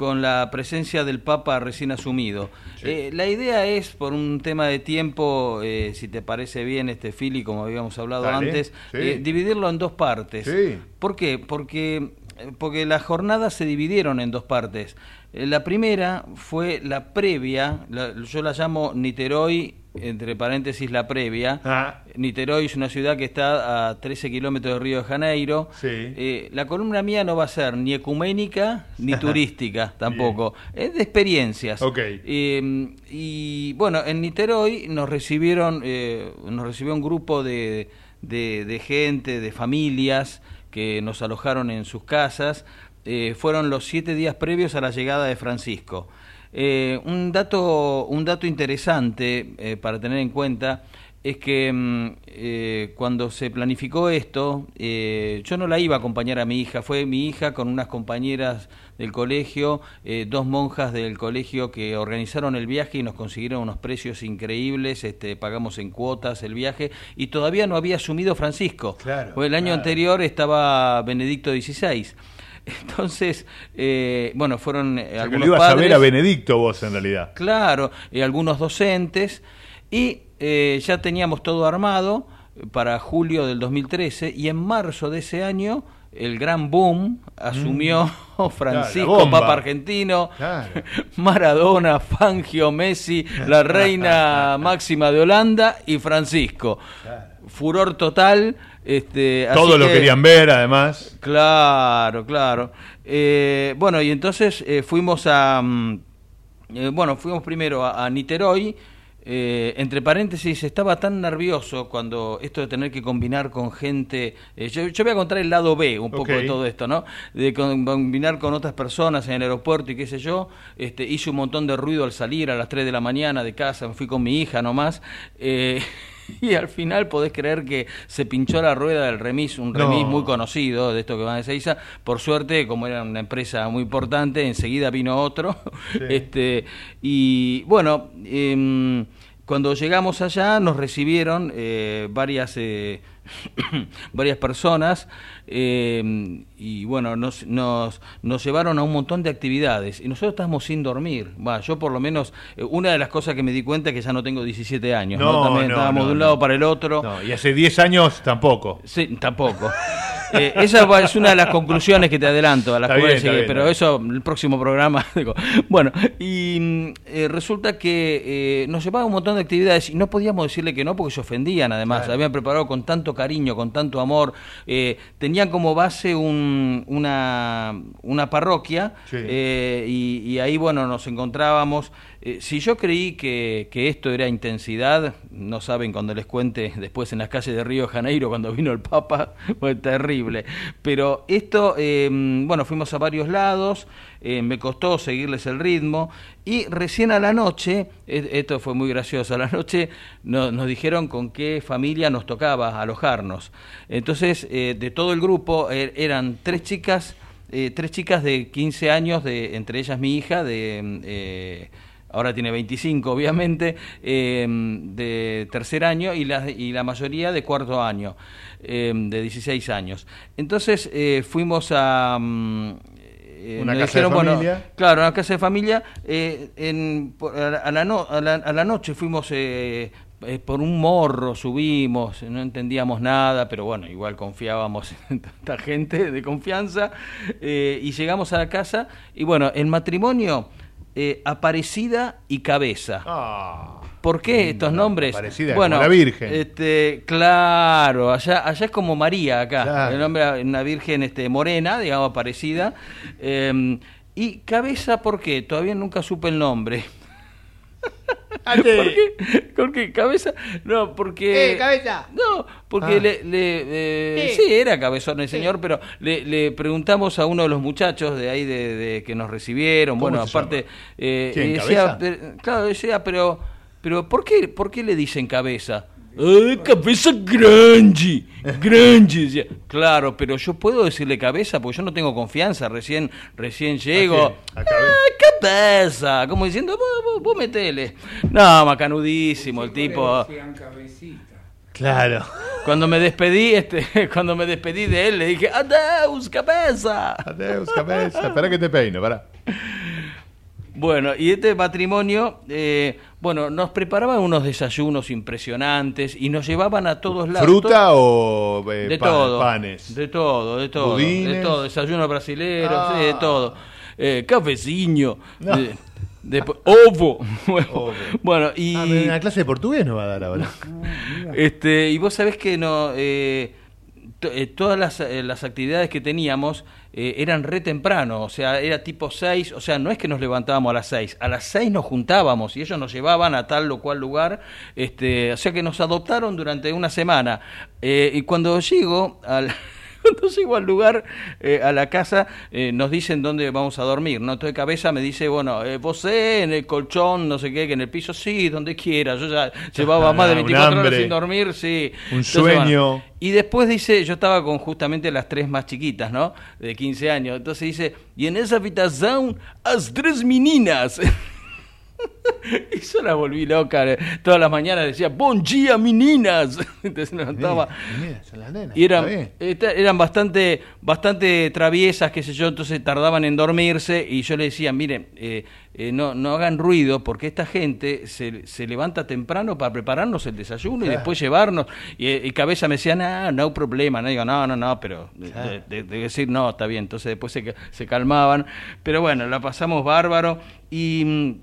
Con la presencia del Papa recién asumido. Eh, la idea es, por un tema de tiempo, eh, si te parece bien, este Fili, como habíamos hablado Dale, antes, sí. eh, dividirlo en dos partes. Sí. ¿Por qué? Porque, eh, porque las jornadas se dividieron en dos partes. Eh, la primera fue la previa, la- yo la llamo Niterói, entre paréntesis la previa. Ah. Niterói es una ciudad que está a 13 kilómetros de Río de Janeiro. Sí. Eh, la columna mía no va a ser ni ecuménica ni turística tampoco. Es de experiencias. Ok. Eh, y bueno, en Niterói nos recibieron, eh, nos recibió un grupo de, de, de gente, de familias que nos alojaron en sus casas. Eh, fueron los siete días previos a la llegada de Francisco. Eh, un dato, un dato interesante eh, para tener en cuenta es que mm, eh, cuando se planificó esto, eh, yo no la iba a acompañar a mi hija, fue mi hija con unas compañeras del colegio, eh, dos monjas del colegio que organizaron el viaje y nos consiguieron unos precios increíbles, este, pagamos en cuotas el viaje y todavía no había asumido Francisco. Claro, Porque el año claro. anterior estaba Benedicto XVI. Entonces, eh, bueno, fueron eh, O sea, que algunos lo ibas a ver padres- a Benedicto vos, en realidad. Claro, y algunos docentes. Y eh, ya teníamos todo armado para julio del 2013 y en marzo de ese año el gran boom asumió Francisco, Mm. bomba. Papa argentino, Claro. Maradona, Fangio, Messi, la reina máxima de Holanda y Francisco. Furor total. Este, Todos lo que- querían ver, además. Claro, claro. Eh, bueno, y entonces eh, fuimos a... mm, eh, bueno, fuimos primero a, a Niterói. eh, entre paréntesis, estaba tan nervioso cuando esto de tener que combinar con gente. eh, yo, yo voy a contar el lado B un poco de todo esto, ¿no? De combinar con otras personas en el aeropuerto y qué sé yo. Este, hice un montón de ruido al salir a las 3 de la mañana de casa, me fui con mi hija nomás. y al final podés creer que se pinchó la rueda del remis, un No. remis muy conocido de esto que van de Seiza. Por suerte, como era una empresa muy importante, enseguida vino otro. este Y bueno, em, cuando llegamos allá nos recibieron eh, varias, eh, varias personas eh, y bueno, nos, nos, nos llevaron a un montón de actividades y nosotros estábamos sin dormir. Va, yo por lo menos, eh, una de las cosas que me di cuenta es que ya no tengo 17 años, ¿no? No, También no, estábamos no, de un lado para el otro. Y hace 10 años tampoco. Sí, tampoco. Eh, esa es una de las conclusiones que te adelanto a las cuales llegué, pero eso el próximo programa. digo. Bueno, y mm, eh, resulta que eh, nos llevaban un montón de actividades y no podíamos decirle que no porque se ofendían además. Claro. Habían preparado con tanto cariño, con tanto amor. eh, tenían como base un- una, una parroquia Sí. eh, y, y ahí, bueno, nos encontrábamos. Eh, si yo creí que, que esto era intensidad, no saben cuando les cuente después en las calles de Río de Janeiro cuando vino el Papa, fue terrible. Pero esto, eh, bueno, fuimos a varios lados, eh, me costó seguirles el ritmo y recién a la noche, eh, esto fue muy gracioso, a la noche no- nos dijeron con qué familia nos tocaba alojarnos. Entonces, eh, de todo el grupo er- eran tres chicas, eh, tres chicas de 15 años, de, entre ellas mi hija, de... ahora tiene 25 obviamente, eh, de tercer año y la, y la mayoría de cuarto año, eh, de 16 años. Entonces eh, fuimos a... mm, eh, Una casa de bueno, familia. claro, una casa de familia. en, a, la, a la no- a la- a la noche fuimos eh, eh, por un morro, subimos, no entendíamos nada, pero bueno, igual confiábamos en tanta gente de confianza. eh, y llegamos a la casa y bueno, el matrimonio eh, Aparecida y Cabeza. Ah, ¿Por qué estos nombres? Aparecida, como la Virgen. Este, claro, allá, allá es como María acá, Claro. el nombre una virgen este, morena, digamos, parecida. Eh, y cabeza, ¿por qué? Todavía nunca supe el nombre. ¿Por qué? ¿Por qué? ¿Cabeza? No, porque... ¡Eh, cabeza! No, porque Ah. le, le- eh, Sí. sí, era cabezón el señor, pero le, le preguntamos a uno de los muchachos de ahí de, de que nos recibieron, ¿Cómo bueno, se aparte, eh, ¿Quién, decía, Cabeza? pero- claro, decía, pero, pero ¿por qué, por qué le dicen cabeza? ¡Ay, cabeza grande! Grande. decía. Claro, pero yo puedo decirle cabeza porque yo no tengo confianza. Recién, recién llego. ¡Ah, cabeza! Como diciendo, vos, vos, vos metele. No, macanudísimo el tipo. Claro. Cuando me despedí, este, cuando me despedí de él, le dije, adeus, cabeza. Adeus, cabeza. Espera que te peino, para. Bueno, y este matrimonio, eh, bueno, nos preparaban unos desayunos impresionantes y nos llevaban a todos lados. ¿Fruta o eh, de pan- todo, panes? de todo, de todo, de Budines. todo, desayuno brasilero, Ah. sí, de todo, eh, cafeciño, No. de- después- ovo, bueno, bueno, y Ah, la clase de portugués no va a dar ahora. este, y vos sabés que no, eh, to- eh, todas las, eh, las actividades que teníamos eh, eran re temprano, o sea, era tipo 6, o sea, no es que nos levantábamos a las 6, a las 6 nos juntábamos y ellos nos llevaban a tal o cual lugar, este, o sea que nos adoptaron durante una semana. Eh, y cuando llego al... Cuando llego al lugar, eh, a la casa, eh, nos dicen dónde vamos a dormir, ¿no? Entonces cabeza me dice, bueno, eh, vos en el colchón, no sé qué, que en el piso, sí, donde quiera. Yo ya llevaba más de Un 24 horas sin dormir, sí. Un Entonces, sueño. bueno, y después dice, yo estaba con justamente las tres más chiquitas, ¿no? De 15 años. Entonces dice, y en esa habitación, las tres meninas. y yo la volví loca. Todas las mañanas decía, bon día, meninas. Entonces me levantaba. Y eran, eran bastante, bastante traviesas, qué sé yo, entonces tardaban en dormirse y yo le decía, miren, eh, eh, no, no hagan ruido porque esta gente se, se levanta temprano para prepararnos el desayuno y después llevarnos. Y, eh, y Cabeza me decía, no, no problema, no digo, no, no, no, pero de, Claro. de- de- de decir, no, está bien, entonces después se, se calmaban. Pero bueno, la pasamos bárbaro y...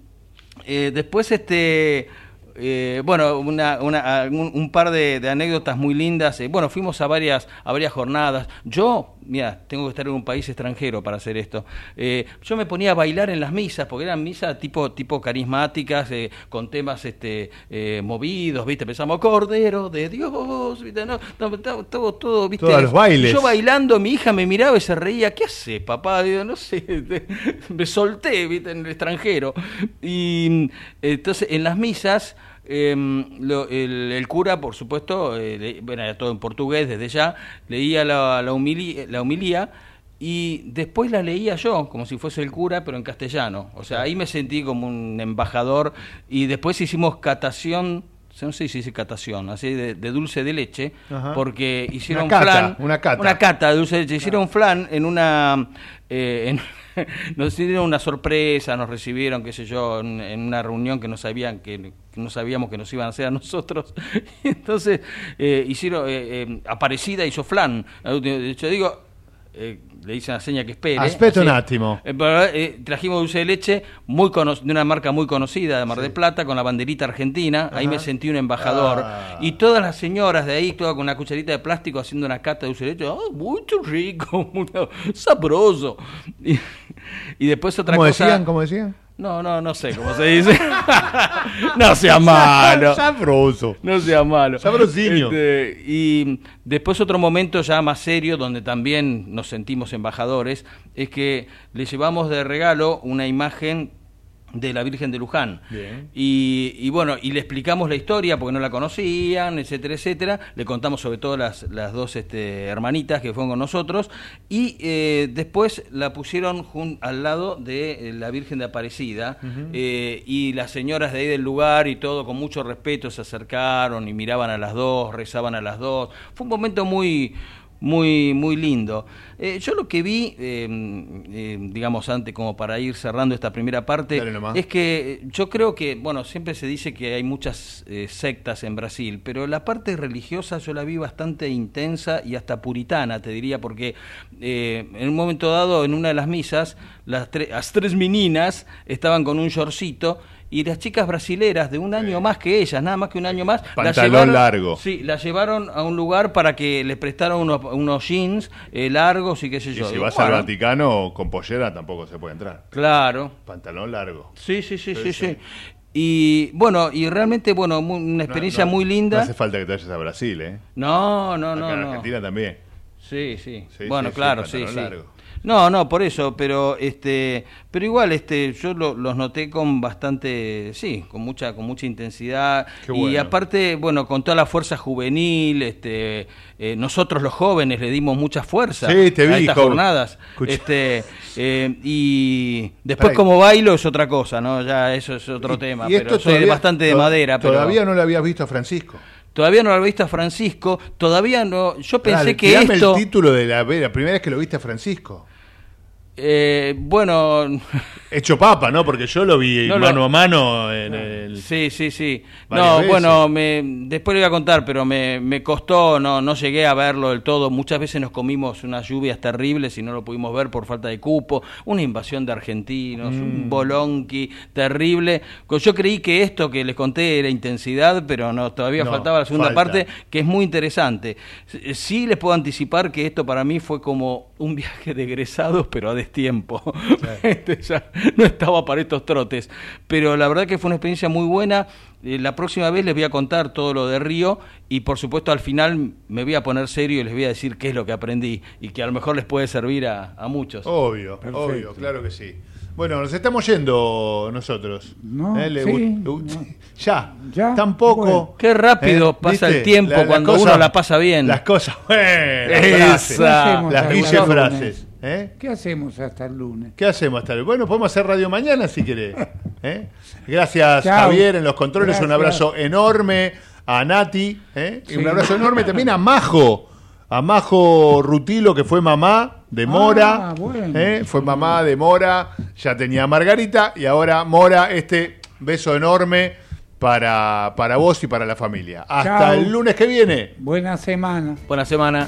eh, después, este, eh, bueno, una, una- un, un par de, de anécdotas muy lindas. Eh, bueno, fuimos a varias, a varias jornadas. Yo, mira, tengo que estar en un país extranjero para hacer esto. Eh, yo me ponía a bailar en las misas, porque eran misas tipo, tipo carismáticas, eh, con temas este, eh, movidos, ¿viste? Pensamos, Cordero de Dios, ¿viste? No, no, todo, todo, ¿viste? Todos los bailes. Yo bailando, mi hija me miraba y se reía. ¿Qué hace, papá? Digo, no sé, me solté, ¿viste? En el extranjero. Y mm, entonces, en las misas, em, lo- el, cura, por supuesto, eh, bueno, era todo en portugués desde ya, leía la, la, la humilía y después la leía yo, como si fuese el cura, pero en castellano. O sea, ahí me sentí como un embajador y después hicimos catación. No sé si dice catación, así de, de dulce de leche, Ajá. porque hicieron Una cata, flan. una cata. Una cata de dulce de leche. Hicieron flan en una. eh, en- nos dieron una sorpresa, nos recibieron, qué sé yo, en, en una reunión que no sabían que, que no sabíamos que nos iban a hacer a nosotros. Entonces eh, hicieron. eh, eh, Aparecida hizo flan. Yo digo. eh, le dicen a seña que espere. Aspetto así. un attimo. Eh, eh, trajimos dulce de leche muy de una marca muy conocida de Mar del Plata con la banderita argentina. Ahí me sentí un embajador. Ah. Y todas las señoras de ahí, todas con una cucharita de plástico haciendo una cata de dulce de leche. ¡Oh, muy rico! Muy sabroso. Y, y después otra ¿Cómo cosa. decían? ¿Cómo decían? No, no, no sé cómo se dice. no sea malo. Sabroso. No sea malo. Sabrosiño. Este, y después otro momento ya más serio, donde también nos sentimos embajadores, es que le llevamos de regalo una imagen de la Virgen de Luján. Bien. Y, y bueno, y le explicamos la historia porque no la conocían, etcétera, etcétera. Le contamos sobre todo las, las dos este, hermanitas que fueron con nosotros. Y eh, después la pusieron jun- al lado de eh, la Virgen de Aparecida. Eh, y las señoras de ahí del lugar y todo, con mucho respeto, se acercaron y miraban a las dos, rezaban a las dos. Fue un momento muy muy muy lindo. Eh, yo lo que vi, eh, eh, digamos antes, como para ir cerrando esta primera parte, es que yo creo que, bueno, siempre se dice que hay muchas eh, sectas en Brasil, pero la parte religiosa yo la vi bastante intensa y hasta puritana, te diría, porque eh, en un momento dado, en una de las misas, las, tre- las tres meninas estaban con un shortcito y las chicas brasileras de un año más que ellas, nada más que un año más, Pantalón llevaron, largo. Sí, la llevaron a un lugar para que les prestaran unos, unos jeans eh, largos y qué sé Y yo. si Digo, vas al Vaticano con pollera tampoco se puede entrar. Claro. Pantalón largo. Sí, sí, sí, sí, sí. Y bueno, y realmente, bueno, una experiencia No, no, muy linda. No hace falta que te vayas a Brasil, ¿eh? No, no, no, Acá en no. Argentina también. Sí, sí. Sí, bueno, sí, claro, sí, sí. largo. No, no, por eso, pero este, pero igual, este, yo lo- los noté con bastante, sí, con mucha, con mucha intensidad Qué y aparte, bueno, con toda la fuerza juvenil, este, eh, nosotros los jóvenes le dimos mucha fuerza Sí, te a vi, estas joven. jornadas, este, eh, y después como bailo es otra cosa, no, ya eso es otro tema, Y pero esto soy todavía- bastante de madera, pero Todavía no lo habías visto a Francisco. todavía no lo he visto a Francisco, todavía no, yo pensé que esto el título de la, la primera vez que lo viste a Francisco. Eh, bueno. Hecho papa, ¿no? Porque yo lo vi No lo- mano a mano en el. Sí, sí, sí. No, veces. bueno, me, después le voy a contar, pero me, me costó, no, no llegué a verlo del todo. Muchas veces nos comimos unas lluvias terribles y no lo pudimos ver por falta de cupo. Una invasión de argentinos, Mm. un bolonqui terrible. Yo creí que esto que les conté era intensidad, pero no, todavía No, faltaba la segunda falta. parte, que es muy interesante. Sí les puedo anticipar que esto para mí fue como un viaje de egresados, pero a destiempo. Este, ya no estaba para estos trotes. Pero la verdad que fue una experiencia muy buena. Eh, La próxima vez les voy a contar todo lo de Río y por supuesto al final me voy a poner serio y les voy a decir qué es lo que aprendí y que a lo mejor les puede servir a, a muchos. Obvio, Perfecto. obvio, claro que sí. Bueno, nos estamos yendo nosotros. No, ¿Eh? Le sí, gu- Ya, Ya, tampoco. bueno. Qué rápido pasa el tiempo cuando uno la pasa bien. Las cosas, bueno, frases, ¿Qué hacemos las lunes? frases. ¿Eh? ¿Qué hacemos hasta el lunes? ¿Qué hacemos hasta el Bueno, podemos hacer radio mañana si querés. ¿eh? Gracias, Chao. Javier, en los controles. Un abrazo enorme a Nati. ¿eh? Y un abrazo enorme también a Majo. A Majo Rutilo, que fue mamá de Mora. Ah, bueno. ¿eh? Fue mamá de Mora. Ya tenía a Margarita. Y ahora Mora, este beso enorme para, para vos y para la familia. Hasta Chao. el lunes que viene. Buena semana. Buena semana.